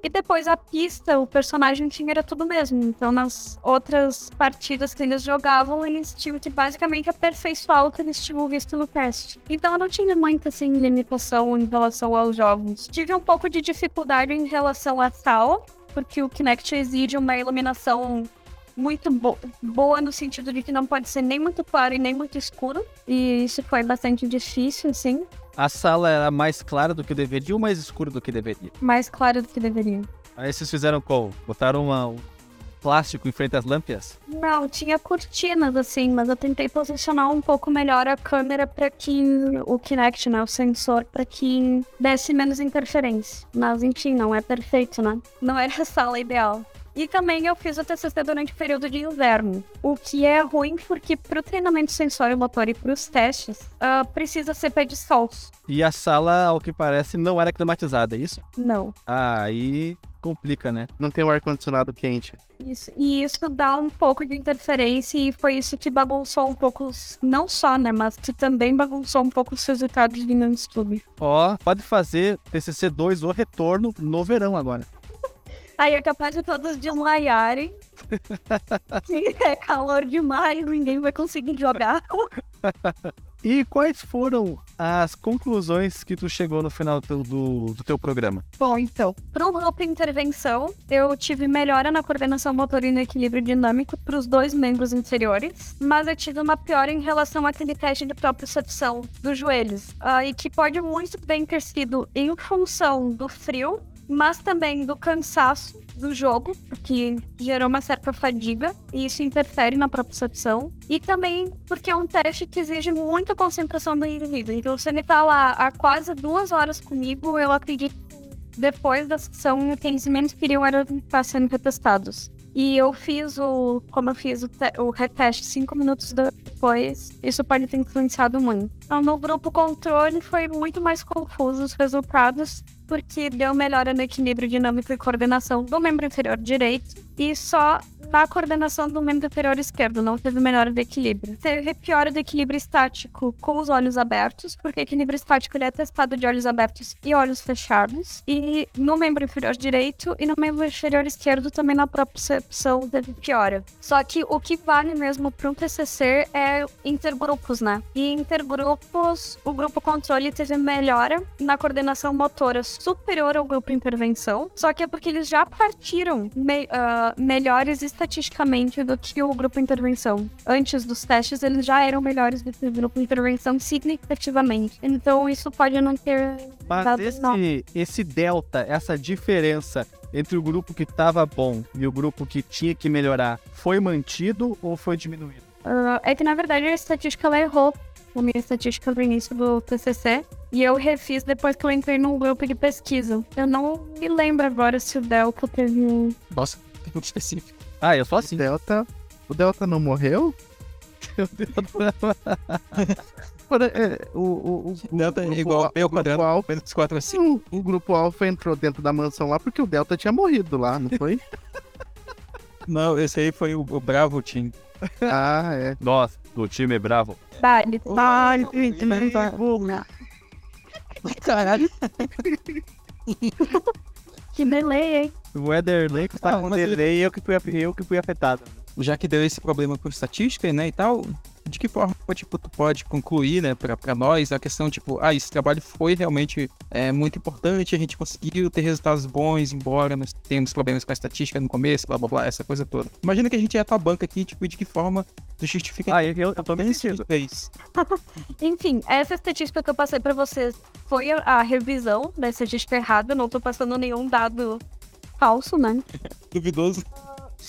D: E depois a pista, o personagem tinha era tudo mesmo. Então nas outras partidas que eles jogavam, eles tinham que basicamente aperfeiçoar o que eles tinham visto no teste. Então eu não tinha muita assim limitação em relação aos jogos. Tive um pouco de dificuldade em relação à sala, porque o Kinect exige uma iluminação muito bo- boa no sentido de que não pode ser nem muito claro e nem muito escuro. E isso foi bastante difícil, assim.
B: A sala era mais clara do que deveria ou mais escura do que deveria?
D: Mais claro do que deveria.
B: Aí vocês fizeram qual? Botaram uma- um plástico em frente às lâmpadas?
D: Não, tinha cortinas assim, mas eu tentei posicionar um pouco melhor a câmera para que o Kinect, né, o sensor, para que desse menos interferência. Mas enfim, não é perfeito, né? Não era a sala ideal. E também eu fiz o TCC durante o período de inverno, o que é ruim porque para o treinamento sensório motor e para os testes, ah, precisa ser pé de sol.
B: E a sala, ao que parece, não era climatizada, é isso?
D: Não.
B: Ah, aí complica, né?
C: Não tem um ar-condicionado quente.
D: Isso, e isso dá um pouco de interferência e foi isso que bagunçou um pouco, os- não só, né, mas que também bagunçou um pouco os resultados vindo no estudo.
B: Ó, pode fazer TCC 2 ou retorno no verão agora.
D: Aí é capaz de todos desmaiarem. que é calor demais, ninguém vai conseguir jogar.
B: E quais foram as conclusões que tu chegou no final do, do, do teu programa?
D: Bom, então, para um grupo intervenção, eu tive melhora na coordenação motor e no equilíbrio dinâmico para os dois membros inferiores, mas eu tive uma piora em relação àquele teste de propriocepção dos joelhos, ah, e que pode muito bem ter sido em função do frio, mas também do cansaço do jogo, porque gerou uma certa fadiga, e isso interfere na propriocepção, e também porque é um teste que exige muita concentração do indivíduo. Então, se ele tá lá há quase duas horas comigo, eu acredito que depois da sessão, os conhecimentos que iriam estar sendo retestados. E eu fiz o. Como eu fiz o, o reteste cinco minutos depois, isso pode ter influenciado muito. Então, no grupo controle foi muito mais confuso os resultados, porque deu melhora no equilíbrio dinâmico e coordenação do membro inferior direito. E só na coordenação do membro inferior esquerdo, não teve melhora de equilíbrio. Teve piora do equilíbrio estático com os olhos abertos, porque equilíbrio estático ele é testado de olhos abertos e olhos fechados. E no membro inferior direito e no membro inferior esquerdo também na percepção teve piora. Só que o que vale mesmo para um TCC é intergrupos, né? E intergrupos, o grupo controle teve melhora na coordenação motora superior ao grupo intervenção, só que é porque eles já partiram me, uh, melhores estatisticamente do que o grupo intervenção. Antes dos testes, eles já eram melhores do que o grupo intervenção significativamente. Então, isso pode não ter.
B: Mas
D: dado
B: esse,
D: não.
B: esse delta, essa diferença entre o grupo que estava bom e o grupo que tinha que melhorar, foi mantido ou foi diminuído?
D: Uh, é que, na verdade, a estatística ela errou a minha estatística no início do TCC. E eu refiz depois que eu entrei num grupo de pesquisa. Eu não me lembro agora se o Delta teve um.
E: Nossa, pergunta específica.
B: Ah, eu sou
C: O
B: assim.
C: Delta. O Delta não morreu?
B: É, o, o, o,
E: Delta é
C: grupo
E: igual
C: A-
E: a meio
C: o grupo
E: quadrado,
C: alfa.
E: menos 4 assim.
C: Sim, o grupo Alpha entrou dentro da mansão lá porque o Delta tinha morrido lá, não foi?
E: Não, esse aí foi o, o Bravo Team.
C: ah, é.
B: Nossa, o time é bravo.
D: Vale.
E: Ai, Caralho.
D: Que delay, hein?
B: O Ederley que tá
E: Ah,
B: com delay, eu que fui, eu que fui afetado.
E: Já que deu esse problema com estatística, né, e tal, de que forma, tipo, tu pode concluir, né, pra, pra nós, a questão, tipo, ah, esse trabalho foi realmente é, muito importante, a gente conseguiu ter resultados bons, embora nós tenhamos problemas com a estatística no começo, blá, blá, blá, essa coisa toda. Imagina que a gente é a tua banca aqui, tipo, e de que forma tu justifica
B: Ah, eu, eu, eu tô me sentindo.
E: fez.
D: Enfim, essa estatística que eu passei pra vocês foi a, a revisão da estatística errada. Eu não tô passando nenhum dado falso, né?
E: Duvidoso.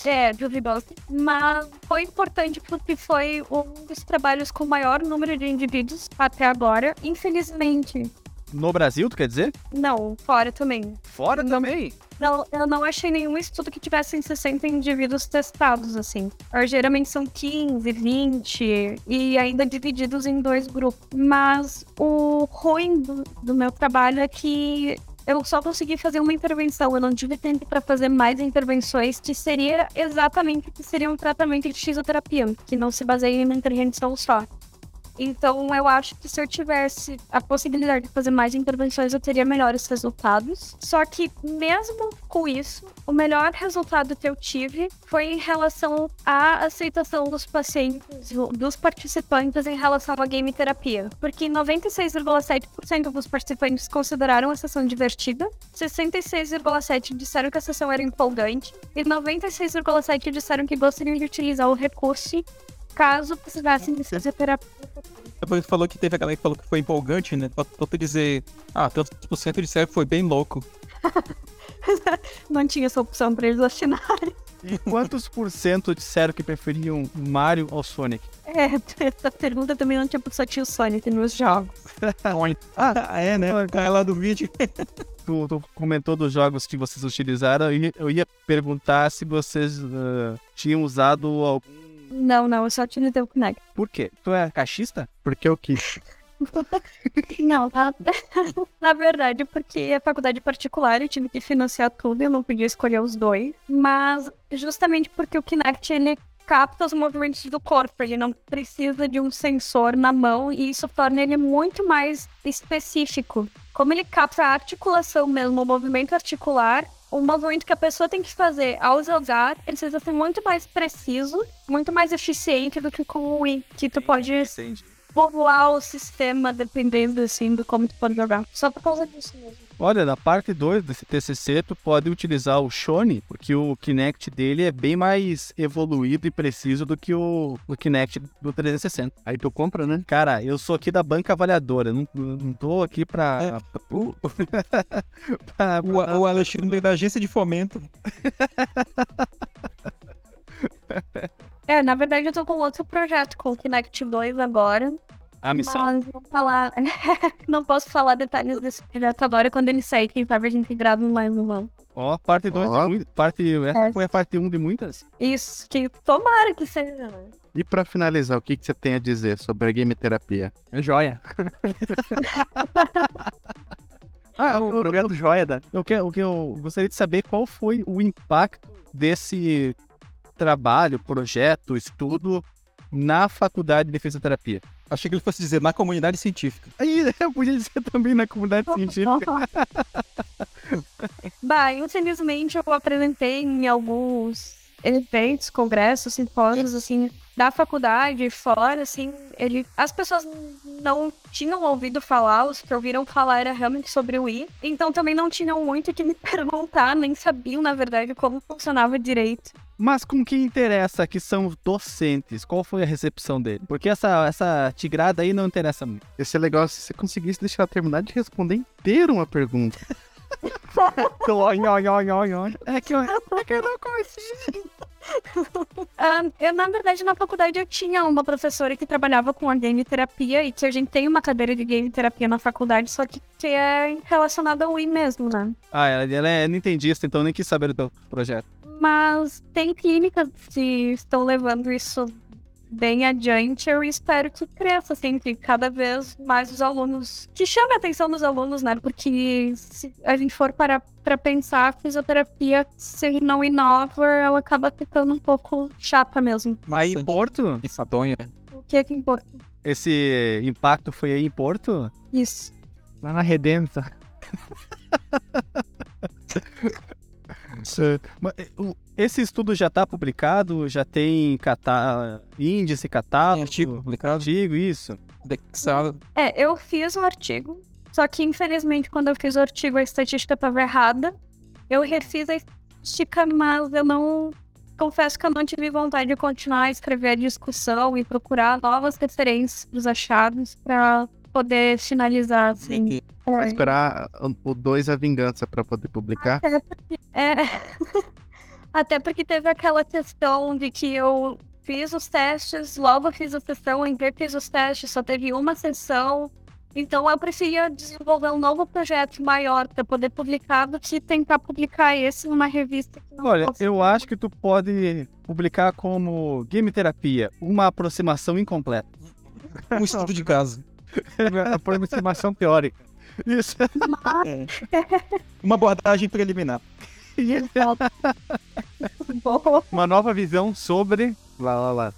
D: É, duvidoso. Mas foi importante porque foi um dos trabalhos com maior número de indivíduos até agora. Infelizmente,
B: No Brasil, tu quer dizer?
D: não, fora também.
B: Fora também.
D: Não, eu não achei nenhum estudo que tivesse 60 indivíduos testados, assim. Ah, Geralmente são 15, 20 e ainda divididos em dois grupos. Mas o ruim do, do meu trabalho é que eu só consegui fazer uma intervenção. Eu não tive tempo para fazer mais intervenções, que seria exatamente que seria um tratamento de fisioterapia, que não se baseia em uma intervenção só. Então, eu acho que se eu tivesse a possibilidade de fazer mais intervenções, eu teria melhores resultados. Só que, mesmo com isso, o melhor resultado que eu tive foi em relação à aceitação dos pacientes, dos participantes em relação à game terapia. Porque 96,7% dos participantes consideraram a sessão divertida, 66,7% disseram que a sessão era empolgante e 96,7% disseram que gostariam de utilizar o recurso caso precisassem de fisioterapia.
E: Depois falou que teve a galera que falou que foi empolgante, né? Faltou tu dizer, ah, tantos por cento disseram que foi bem louco.
D: Não tinha essa opção para eles assinarem.
B: E quantos por cento disseram que preferiam Mario ao Sonic?
D: É, essa pergunta também não tinha só tinha o Sonic nos jogos.
E: Ah, é, né? Cara lá do vídeo.
B: Tu, tu comentou dos jogos que vocês utilizaram e eu ia perguntar se vocês ah, tinham usado algum.
D: Não, não, eu só utilizei o Kinect.
B: Por quê? Tu é caixista?
C: Porque eu quis.
D: Não, tá? Na verdade, porque é faculdade particular, eu tive que financiar tudo, eu não podia escolher os dois. Mas justamente porque o Kinect, ele capta os movimentos do corpo, ele não precisa de um sensor na mão e isso torna ele muito mais específico. Como ele capta a articulação mesmo, o movimento articular, o movimento que a pessoa tem que fazer ao jogar, ele precisa ser muito mais preciso, muito mais eficiente do que com o Wii, que tu pode povoar o sistema dependendo assim do como tu pode jogar. Só por causa disso mesmo.
B: Olha, na parte 2 desse TCC, tu pode utilizar o Shone, porque o Kinect dele é bem mais evoluído e preciso do que o, o Kinect do 360.
C: Aí tu compra, né?
B: Cara, eu sou aqui da banca avaliadora, não, não tô aqui pra.
E: O,
B: pra-
E: o, o Alexandre da agência de fomento.
D: É, na verdade eu tô com outro projeto, com o Kinect 2 agora.
B: A missão.
D: Mas não falar. não posso falar detalhes desse projeto agora quando ele sair, quem sabe a gente grava mais uma.
B: Ó, parte 2
C: Ó.
B: de muito. Parte, essa
D: É.
B: foi a parte 1 um de muitas.
D: Isso, que tomara que seja.
C: E pra finalizar, o que, que você tem a dizer sobre a game terapia?
A: É joia.
B: Ah,
A: O projeto joia da.
B: Eu, quero, o que eu gostaria de saber qual foi o impacto desse trabalho, projeto, estudo na faculdade de fisioterapia.
E: Achei que ele fosse dizer na comunidade científica.
B: Aí eu podia dizer também na comunidade científica.
D: bah, infelizmente eu apresentei em alguns eventos, congressos, simpósios, assim, da faculdade, fora, assim, ele, as pessoas não tinham ouvido falar, os que ouviram falar era realmente sobre o I, então também não tinham muito que me perguntar, nem sabiam, na verdade, como funcionava direito.
B: Mas com que interessa que são os docentes? Qual foi a recepção dele? Porque essa, essa tigrada aí não interessa muito.
C: Ia ser legal se você conseguisse deixar ela terminar de responder inteiro uma pergunta.
B: é que eu, é que eu não consigo.
D: Uh, eu, na verdade, na faculdade eu tinha uma professora que trabalhava com a game terapia e que a gente tem uma cadeira de game terapia na faculdade, só que, que é relacionada ao Wii mesmo, né?
B: Ah, ela, ela é nintendista, então nem quis saber do projeto.
D: Mas tem clínicas que estão levando isso bem adiante, eu espero que cresça, assim, que cada vez mais os alunos, que chame a atenção dos alunos, né? Porque se a gente for para para pensar, a fisioterapia, se não inova, ela acaba ficando um pouco chata mesmo.
B: Mas em Porto?
E: Enfadonha.
D: O que é que em Porto?
B: Esse impacto foi aí em Porto?
D: Isso.
B: Lá na Redenta. Esse estudo já está publicado? Já tem cata... índice, catálogo?
E: Tem artigo publicado?
B: Artigo, isso.
E: Indexado.
D: É, eu fiz um artigo, só que infelizmente quando eu fiz o artigo a estatística estava errada. Eu refiz a estatística, mas eu não... Confesso que eu não tive vontade de continuar a escrever a discussão e procurar novas referências dos achados para poder finalizar, assim.
C: É. Esperar o 2 a vingança para poder publicar.
D: Porque, é... Até porque teve aquela questão de que eu fiz os testes, logo fiz a sessão, em fiz os testes, só teve uma sessão. Então eu preferia desenvolver um novo projeto maior para poder publicar do que tentar publicar esse numa revista que não
B: Olha, eu acho que tu pode publicar como Game Terapia, uma aproximação incompleta.
E: Um estudo de caso.
B: uma aproximação teórica. Isso.
E: É. Uma abordagem preliminar.
B: Uma nova visão sobre. Lá, lá, lá.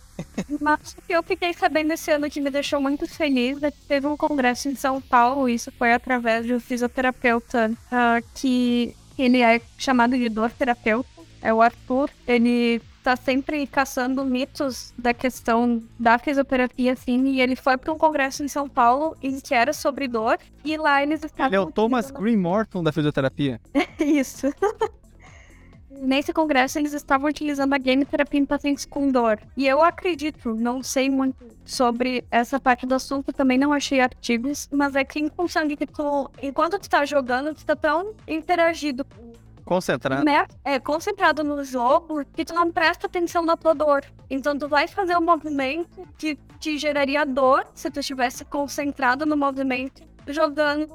D: Mas o que eu fiquei sabendo esse ano que me deixou muito feliz é que teve um congresso em São Paulo, isso foi através de um fisioterapeuta uh, que ele é chamado de dor terapeuta, é o Arthur. Ele tá sempre caçando mitos da questão da fisioterapia, assim, e ele foi para um congresso em São Paulo em que era sobre dor, e lá eles estavam...
B: Ele é o Thomas Green Morton da fisioterapia.
D: Isso. Nesse congresso, eles estavam utilizando a game terapia em pacientes com dor. E eu acredito, não sei muito sobre essa parte do assunto, também não achei artigos, mas é que em função de que tu, enquanto tu tá jogando, tu tá tão interagido
B: Concentrado.
D: Né? É, concentrado no jogo que tu não presta atenção na tua dor. Então tu vai fazer um movimento que te geraria dor se tu estivesse concentrado no movimento jogando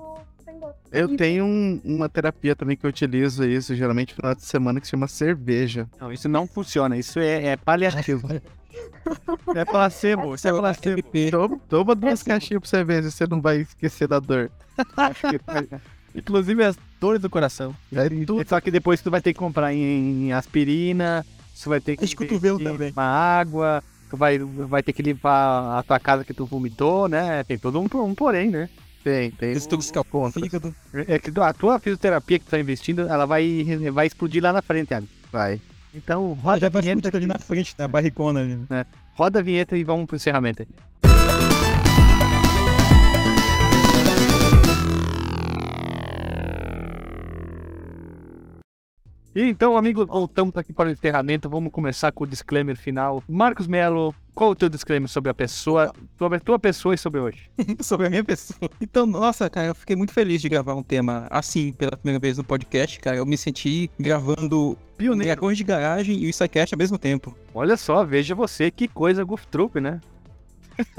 C: eu tenho um, uma terapia também que eu utilizo isso, geralmente no final de semana, que se chama cerveja.
B: Não, isso não funciona, isso é, é paliativo. é placebo, isso é placebo.
C: Toma, toma duas caixinhas pra você ver se você não vai esquecer da dor.
B: Inclusive as dores do coração. É tudo, só que depois tu vai ter que comprar em, em aspirina, você vai ter que
E: também.
B: uma água, tu vai, vai ter que limpar a tua casa que tu vomitou, né? Tem todo um, um porém, né?
C: Tem, tem.
E: Tudo escapou, fígado.
B: É que a tua fisioterapia que tu tá investindo, ela vai, vai explodir lá na frente, Thiago.
C: Vai.
B: Então, roda
E: Já vai explodir ali na frente, na barricona ali.
B: É. Roda a vinheta e vamos pro encerramento aí. E então, amigo, voltamos aqui para o encerramento. Vamos começar com o disclaimer final. Marcos Melo, qual o teu disclaimer sobre a pessoa, sobre a tua pessoa e sobre hoje?
E: sobre a minha pessoa. Então, nossa, cara, eu fiquei muito feliz de gravar um tema assim pela primeira vez no podcast, cara. Eu me senti gravando
B: Pioneiro.
E: Dragões de Garagem e o Psycast ao mesmo tempo.
B: Olha só, veja você, que coisa Goof Troop, né?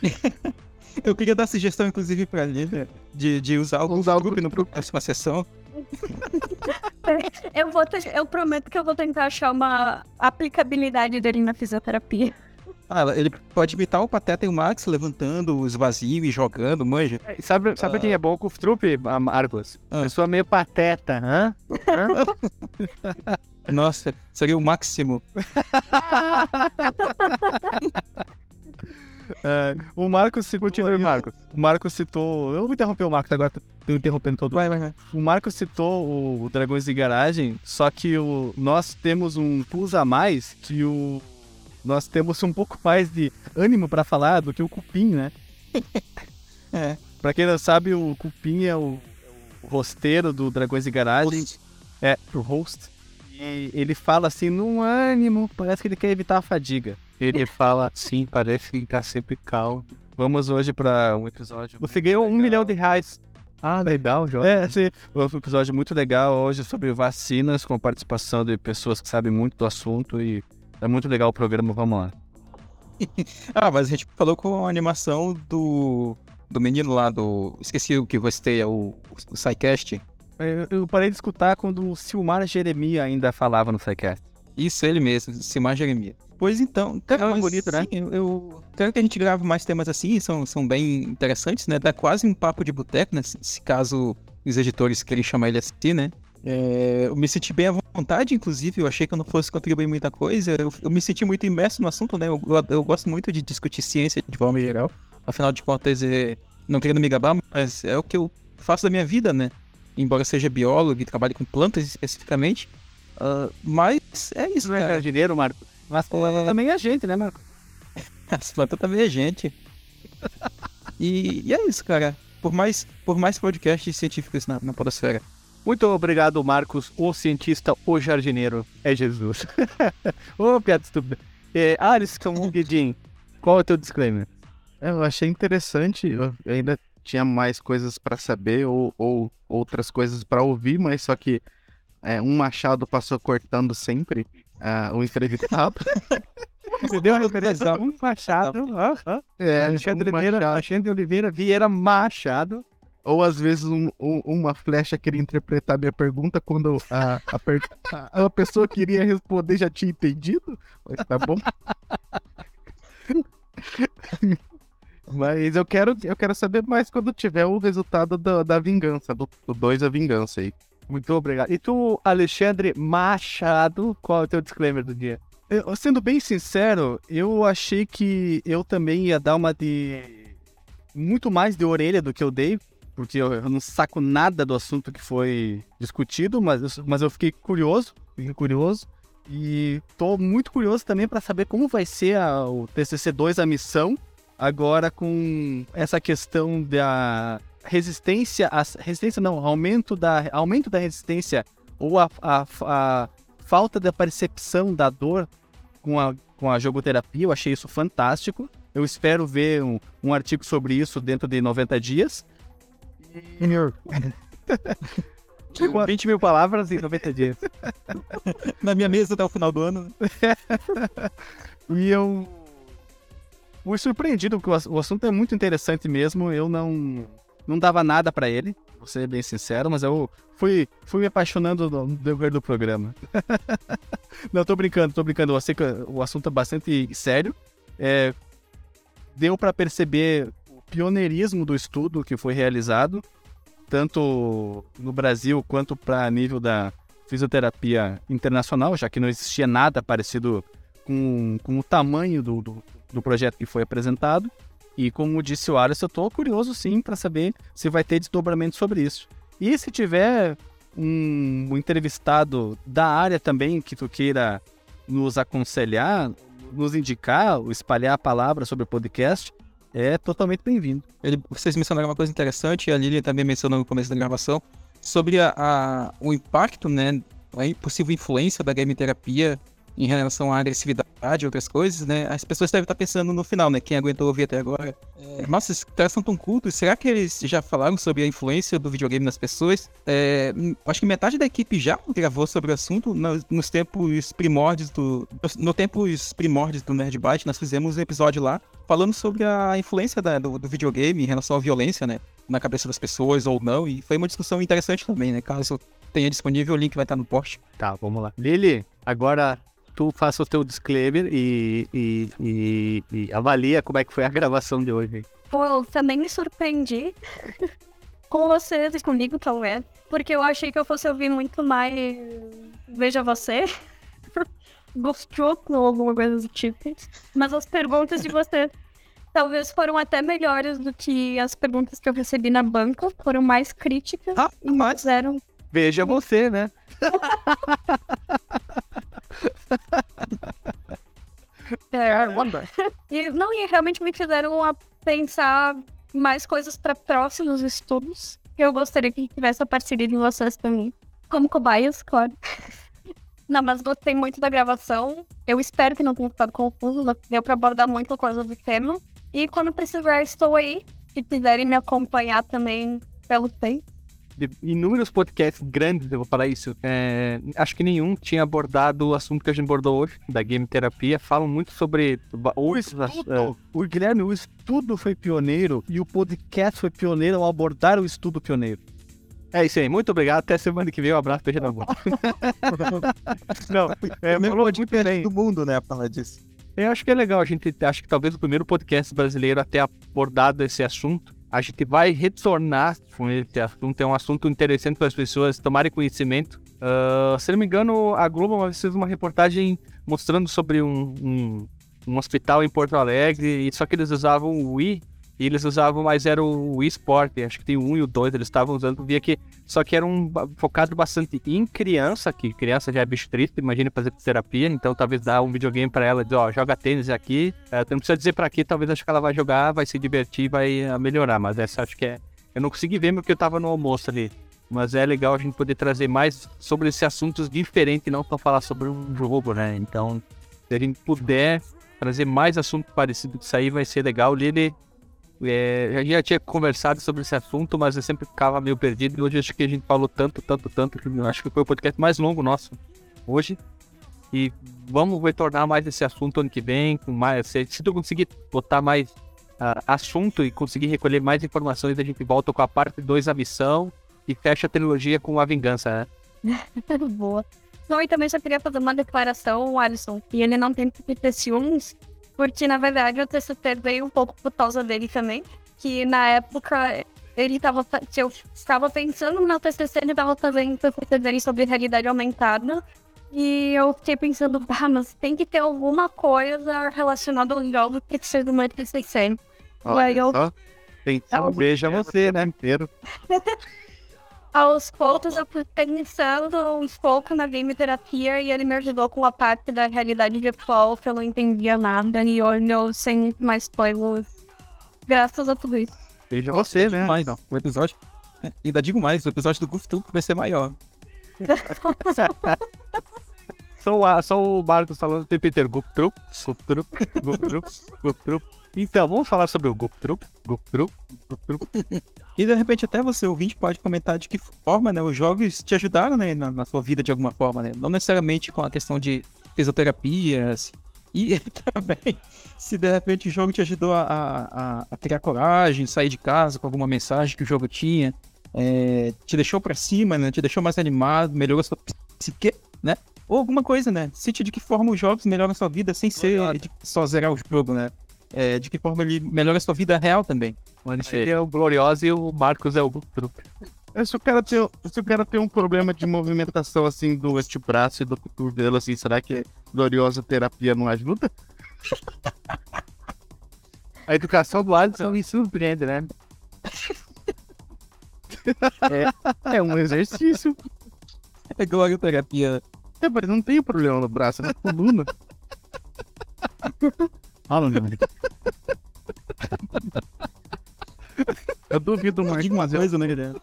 E: eu queria dar sugestão, inclusive, pra Lívia, de, de usar o
C: Usar
E: grupo no próxima sessão.
D: eu, vou te- eu prometo que eu vou tentar achar uma aplicabilidade dele na fisioterapia.
E: Ah, ele pode imitar o Pateta e o Max levantando os vazios e jogando, manja.
B: Sabe, sabe quem é bom com o Troop, Marcos?
E: Ah.
B: Pessoa meio pateta, hã? hã?
E: Nossa, seria o máximo.
B: É, o Marcos citou.
A: Continue, Marcos.
B: O Marcos citou. Eu vou interromper o Marcos agora, tô interrompendo todo
E: Vai, vai, vai.
B: O Marcos citou o, Dragões de Garagem, só que o, nós temos um plus a mais que o. Nós temos um pouco mais de ânimo pra falar do que o Cupim, né?
E: É.
B: Pra quem não sabe, o Cupim é o, o rosteiro do Dragões de Garagem. É, o host. E ele fala assim, num ânimo, parece que ele quer evitar a fadiga.
A: Ele fala assim, parece que tá sempre calmo.
B: Vamos hoje pra um episódio.
A: Você ganhou um milhão de reais. Ah, legal, Jorge.
B: É, sim. Foi um episódio muito legal hoje sobre vacinas, com participação de pessoas que sabem muito do assunto e é muito legal o programa, vamos lá.
E: Ah, mas a gente falou com a animação do, do menino lá do. Esqueci o que você é o, o SciCast.
B: Eu, eu parei de escutar quando o Silmar Jeremia ainda falava no SciCast.
E: Isso, ele mesmo, Simar Jeremias. Pois então, cara,
B: É
E: mas,
B: bonito, né?
E: sim, Eu, eu quero que a gente grave mais temas assim, são, são bem interessantes, né? Dá quase um papo de boteco, né? Se, se caso os editores querem chamar ele assim, né? É, eu me senti bem à vontade, inclusive, eu achei que eu não fosse contribuir muita coisa. Eu, eu me senti muito imerso no assunto, né? Eu, eu, eu gosto muito de discutir ciência de forma geral. Afinal de contas, é, não querendo me gabar, mas é o que eu faço da minha vida, né? Embora seja biólogo e trabalhe com plantas especificamente. Ah, mas é isso,
A: Não é jardineiro, Marcos?
B: Mas também é gente, né, Marco?
E: As plantas também é gente. E, e é isso, cara. Por mais, por mais podcasts científicos na, na podosfera.
A: Muito obrigado, Marcos, o cientista, o jardineiro. É Jesus. Ô, piada estúpida. É, Alisson Guedin, qual é o teu disclaimer?
C: É, Eu achei interessante, eu ainda tinha mais coisas pra saber ou, ou outras coisas pra ouvir, mas só que é, um machado passou cortando sempre ah, o entrevistado.
B: Você deu a referência um Machado.
C: É,
B: Alexandre
C: um
B: Vieira,
C: machado.
B: Alexandre Oliveira Vieira Machado.
C: Ou às vezes um- um- uma flecha queria interpretar minha pergunta quando a, a, per- a- a pessoa queria responder já tinha entendido. Mas tá bom. Mas eu quero, eu quero saber mais quando tiver o resultado da, da vingança, do 2 a vingança aí.
A: Muito obrigado. E tu, Alexandre Machado, qual é o teu disclaimer do dia?
B: Eu, sendo bem sincero, eu achei que eu também ia dar uma de. Muito mais de orelha do que eu dei, porque eu, eu não saco nada do assunto que foi discutido, mas, eu- mas eu fiquei curioso, fiquei curioso. E tô muito curioso também para saber como vai ser a- o TCC2, a missão, agora com essa questão da resistência, a, resistência não, aumento da, aumento da resistência ou a, a, a falta da percepção da dor com a, com a jogoterapia, eu achei isso fantástico. Eu espero ver um, um artigo sobre isso dentro de 90 dias.
A: Com 20 mil palavras em 90 dias.
E: Na minha mesa até o final do ano. né?
B: E eu fui surpreendido, porque o assunto é muito interessante mesmo. Eu não, não dava nada pra ele, vou ser bem sincero, mas eu fui, fui me apaixonando no decorrer do programa. não, tô brincando, tô brincando. Eu sei que o assunto é bastante sério. É, deu pra perceber o pioneirismo do estudo que foi realizado, tanto no Brasil quanto para nível da fisioterapia internacional, já que não existia nada parecido com, com o tamanho do, do, do projeto que foi apresentado. E como disse o Alisson, eu tô curioso sim para saber se vai ter desdobramento sobre isso. E se tiver um, um entrevistado da área também que tu queira nos aconselhar, nos indicar, espalhar a palavra sobre o podcast, é totalmente bem-vindo.
E: Vocês mencionaram uma coisa interessante, a Lilian também mencionou no começo da gravação, sobre a, a- o impacto, né, a possível influência da game terapia em relação à agressividade e outras coisas, né? As pessoas devem estar pensando no final, né? Quem aguentou ouvir até agora. É, nossa, esses caras são tão cultos. Será que eles já falaram sobre a influência do videogame nas pessoas? É, acho que metade da equipe já gravou sobre o assunto nos, nos tempos primórdios do. No tempos primórdios do Nerd Byte, nós fizemos um episódio lá falando sobre a influência da- do, do videogame em relação à violência, né? Na cabeça das pessoas ou não. E foi uma discussão interessante também, né? Caso tenha disponível, o link vai estar no post.
A: Tá, vamos lá. Lili, agora tu faça o teu disclaimer e, e, e, e avalia como é que foi a gravação de hoje.
D: Pô, eu também me surpreendi com vocês e comigo, talvez. Porque eu achei que eu fosse ouvir muito mais Veja você. Gostou ou alguma coisa do tipo. Mas as perguntas de você talvez foram até melhores do que as perguntas que eu recebi na banca. Foram mais críticas.
E: Ah,
D: e
E: mas
D: fizeram.
A: Veja você, né?
D: É, e, não, e realmente me fizeram a pensar mais coisas para próximos estudos. Eu gostaria que tivesse a parceria de vocês também. Como cobaias, claro. Não, mas gostei muito da gravação. Eu espero que não tenha ficado confuso. Deu pra abordar muita coisa do tema. E quando precisar, estou aí. Se quiserem me acompanhar também pelo Face.
A: De inúmeros podcasts grandes, eu vou falar isso. É, acho que nenhum tinha abordado o assunto que a gente abordou hoje, da game terapia. Falam muito sobre
B: O
A: outros
B: estudo, o Guilherme, o estudo foi pioneiro e o podcast foi pioneiro ao abordar o estudo pioneiro.
A: É isso aí, muito obrigado. Até semana que vem. Um abraço, beijo na boca. Não, é,
E: é meu
A: falou muito bem.
E: do mundo, né, falar disso.
A: Eu acho que é legal. A gente acho que talvez o primeiro podcast brasileiro a ter abordado esse assunto. A gente vai retornar com esse assunto. É um assunto interessante para as pessoas tomarem conhecimento. Ah, se não me engano, a Globo fez uma reportagem mostrando sobre um, um, um hospital em Porto Alegre. E só que eles usavam o Wii. E eles usavam, mas era o Wii Sport. Acho que tem 1 e o 2. Eles estavam usando. Via que. Só que era um focado bastante em criança, que criança já é bicho triste. Imagina fazer terapia. Então talvez dar um videogame para ela. Dizer, ó, joga tênis aqui. É, não precisa dizer para quê. Talvez acho que ela vai jogar, vai se divertir, vai ah, melhorar. Mas essa acho que é. Eu não consegui ver porque eu tava no almoço ali. Mas é legal a gente poder trazer mais sobre esses assuntos diferentes e não só falar sobre um jogo, né? Então, se a gente puder trazer mais assunto parecido com isso aí, vai ser legal. Lili, é, a gente já tinha conversado sobre esse assunto, mas eu sempre ficava meio perdido. E hoje acho que a gente falou tanto, tanto, tanto, que eu acho que foi o podcast mais longo nosso hoje. E vamos retornar mais esse assunto ano que vem. Com mais, se, se tu conseguir botar mais ah, assunto e conseguir recolher mais informações, a gente volta com a parte 2 da missão e fecha a trilogia com a vingança, né?
D: Boa. Não, e também só queria fazer uma declaração, Alisson, e ele não tem que ter ciúmes, porque na verdade o TCT veio um pouco por causa dele também, que na época ele tava, fa- que eu estava pensando no TCC, ele tava fazendo o TCC dele sobre realidade aumentada, e eu fiquei pensando, ah, mas tem que ter alguma coisa relacionada ao jogo que seja uma TCC. aí eu-
C: só. Tem
D: Ah,
C: beija você, né? Inteiro.
D: Aos poucos eu fui pensando um pouco na game terapia e ele me ajudou com a parte da realidade virtual que eu não entendia nada e hoje eu sei muito mais coisas graças a tudo isso.
C: Beija você, né?
E: Mais, não. O episódio. Ainda digo mais, o episódio do Troop vai ser maior.
A: Só o, a- só o Marcos falando tem Peter Gup Trup, Gup Trup, Gup Trup, Gup Trup. Então, vamos falar sobre o Gup Trup, Gup Trup, Gup Trup.
E: E de repente até você, ouvinte, pode comentar de que forma né, os jogos te ajudaram né, na, na sua vida de alguma forma, né? Não necessariamente com a questão de fisioterapia. assim. E também, se de repente o jogo te ajudou a, a, a criar coragem, sair de casa com alguma mensagem que o jogo tinha, é, te deixou pra cima, né? Te deixou mais animado, melhorou sua psique, né? Ou alguma coisa, né? Cite de que forma os jogos melhoram a sua vida sem ser de só zerar o jogo, né? É, de que forma ele melhora a sua vida real também.
A: Ele é o Glorioso e o Marcos é o Gup Trup.
C: É, Se o, cara tem, se o cara tem um problema de movimentação assim do antebraço e do cotovelo, assim, será que gloriosa terapia não ajuda?
A: A educação do Alisson me surpreende, né?
C: É um exercício.
E: É glorioterapia.
C: É, mas não tem problema no braço, é na coluna.
B: Fala, meu
C: Eu duvido muito.
E: Diga uma coisa, né, Guilherme?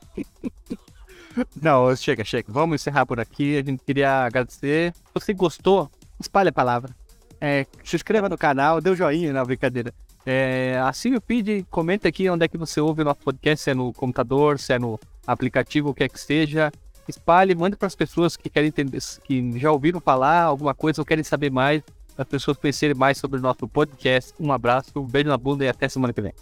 A: Não, chega, chega. Vamos encerrar por aqui. A gente queria agradecer. Se você gostou, espalhe a palavra. É, se inscreva no canal, dê o joinha na brincadeira. É, assine o feed, comenta aqui onde é que você ouve o nosso podcast, se é no computador, se é no aplicativo, o que é que seja. Espalhe, mande para as pessoas que querem entender, que já ouviram falar alguma coisa ou querem saber mais, para as pessoas conhecerem mais sobre o nosso podcast. Um abraço, um beijo na bunda e até semana que vem.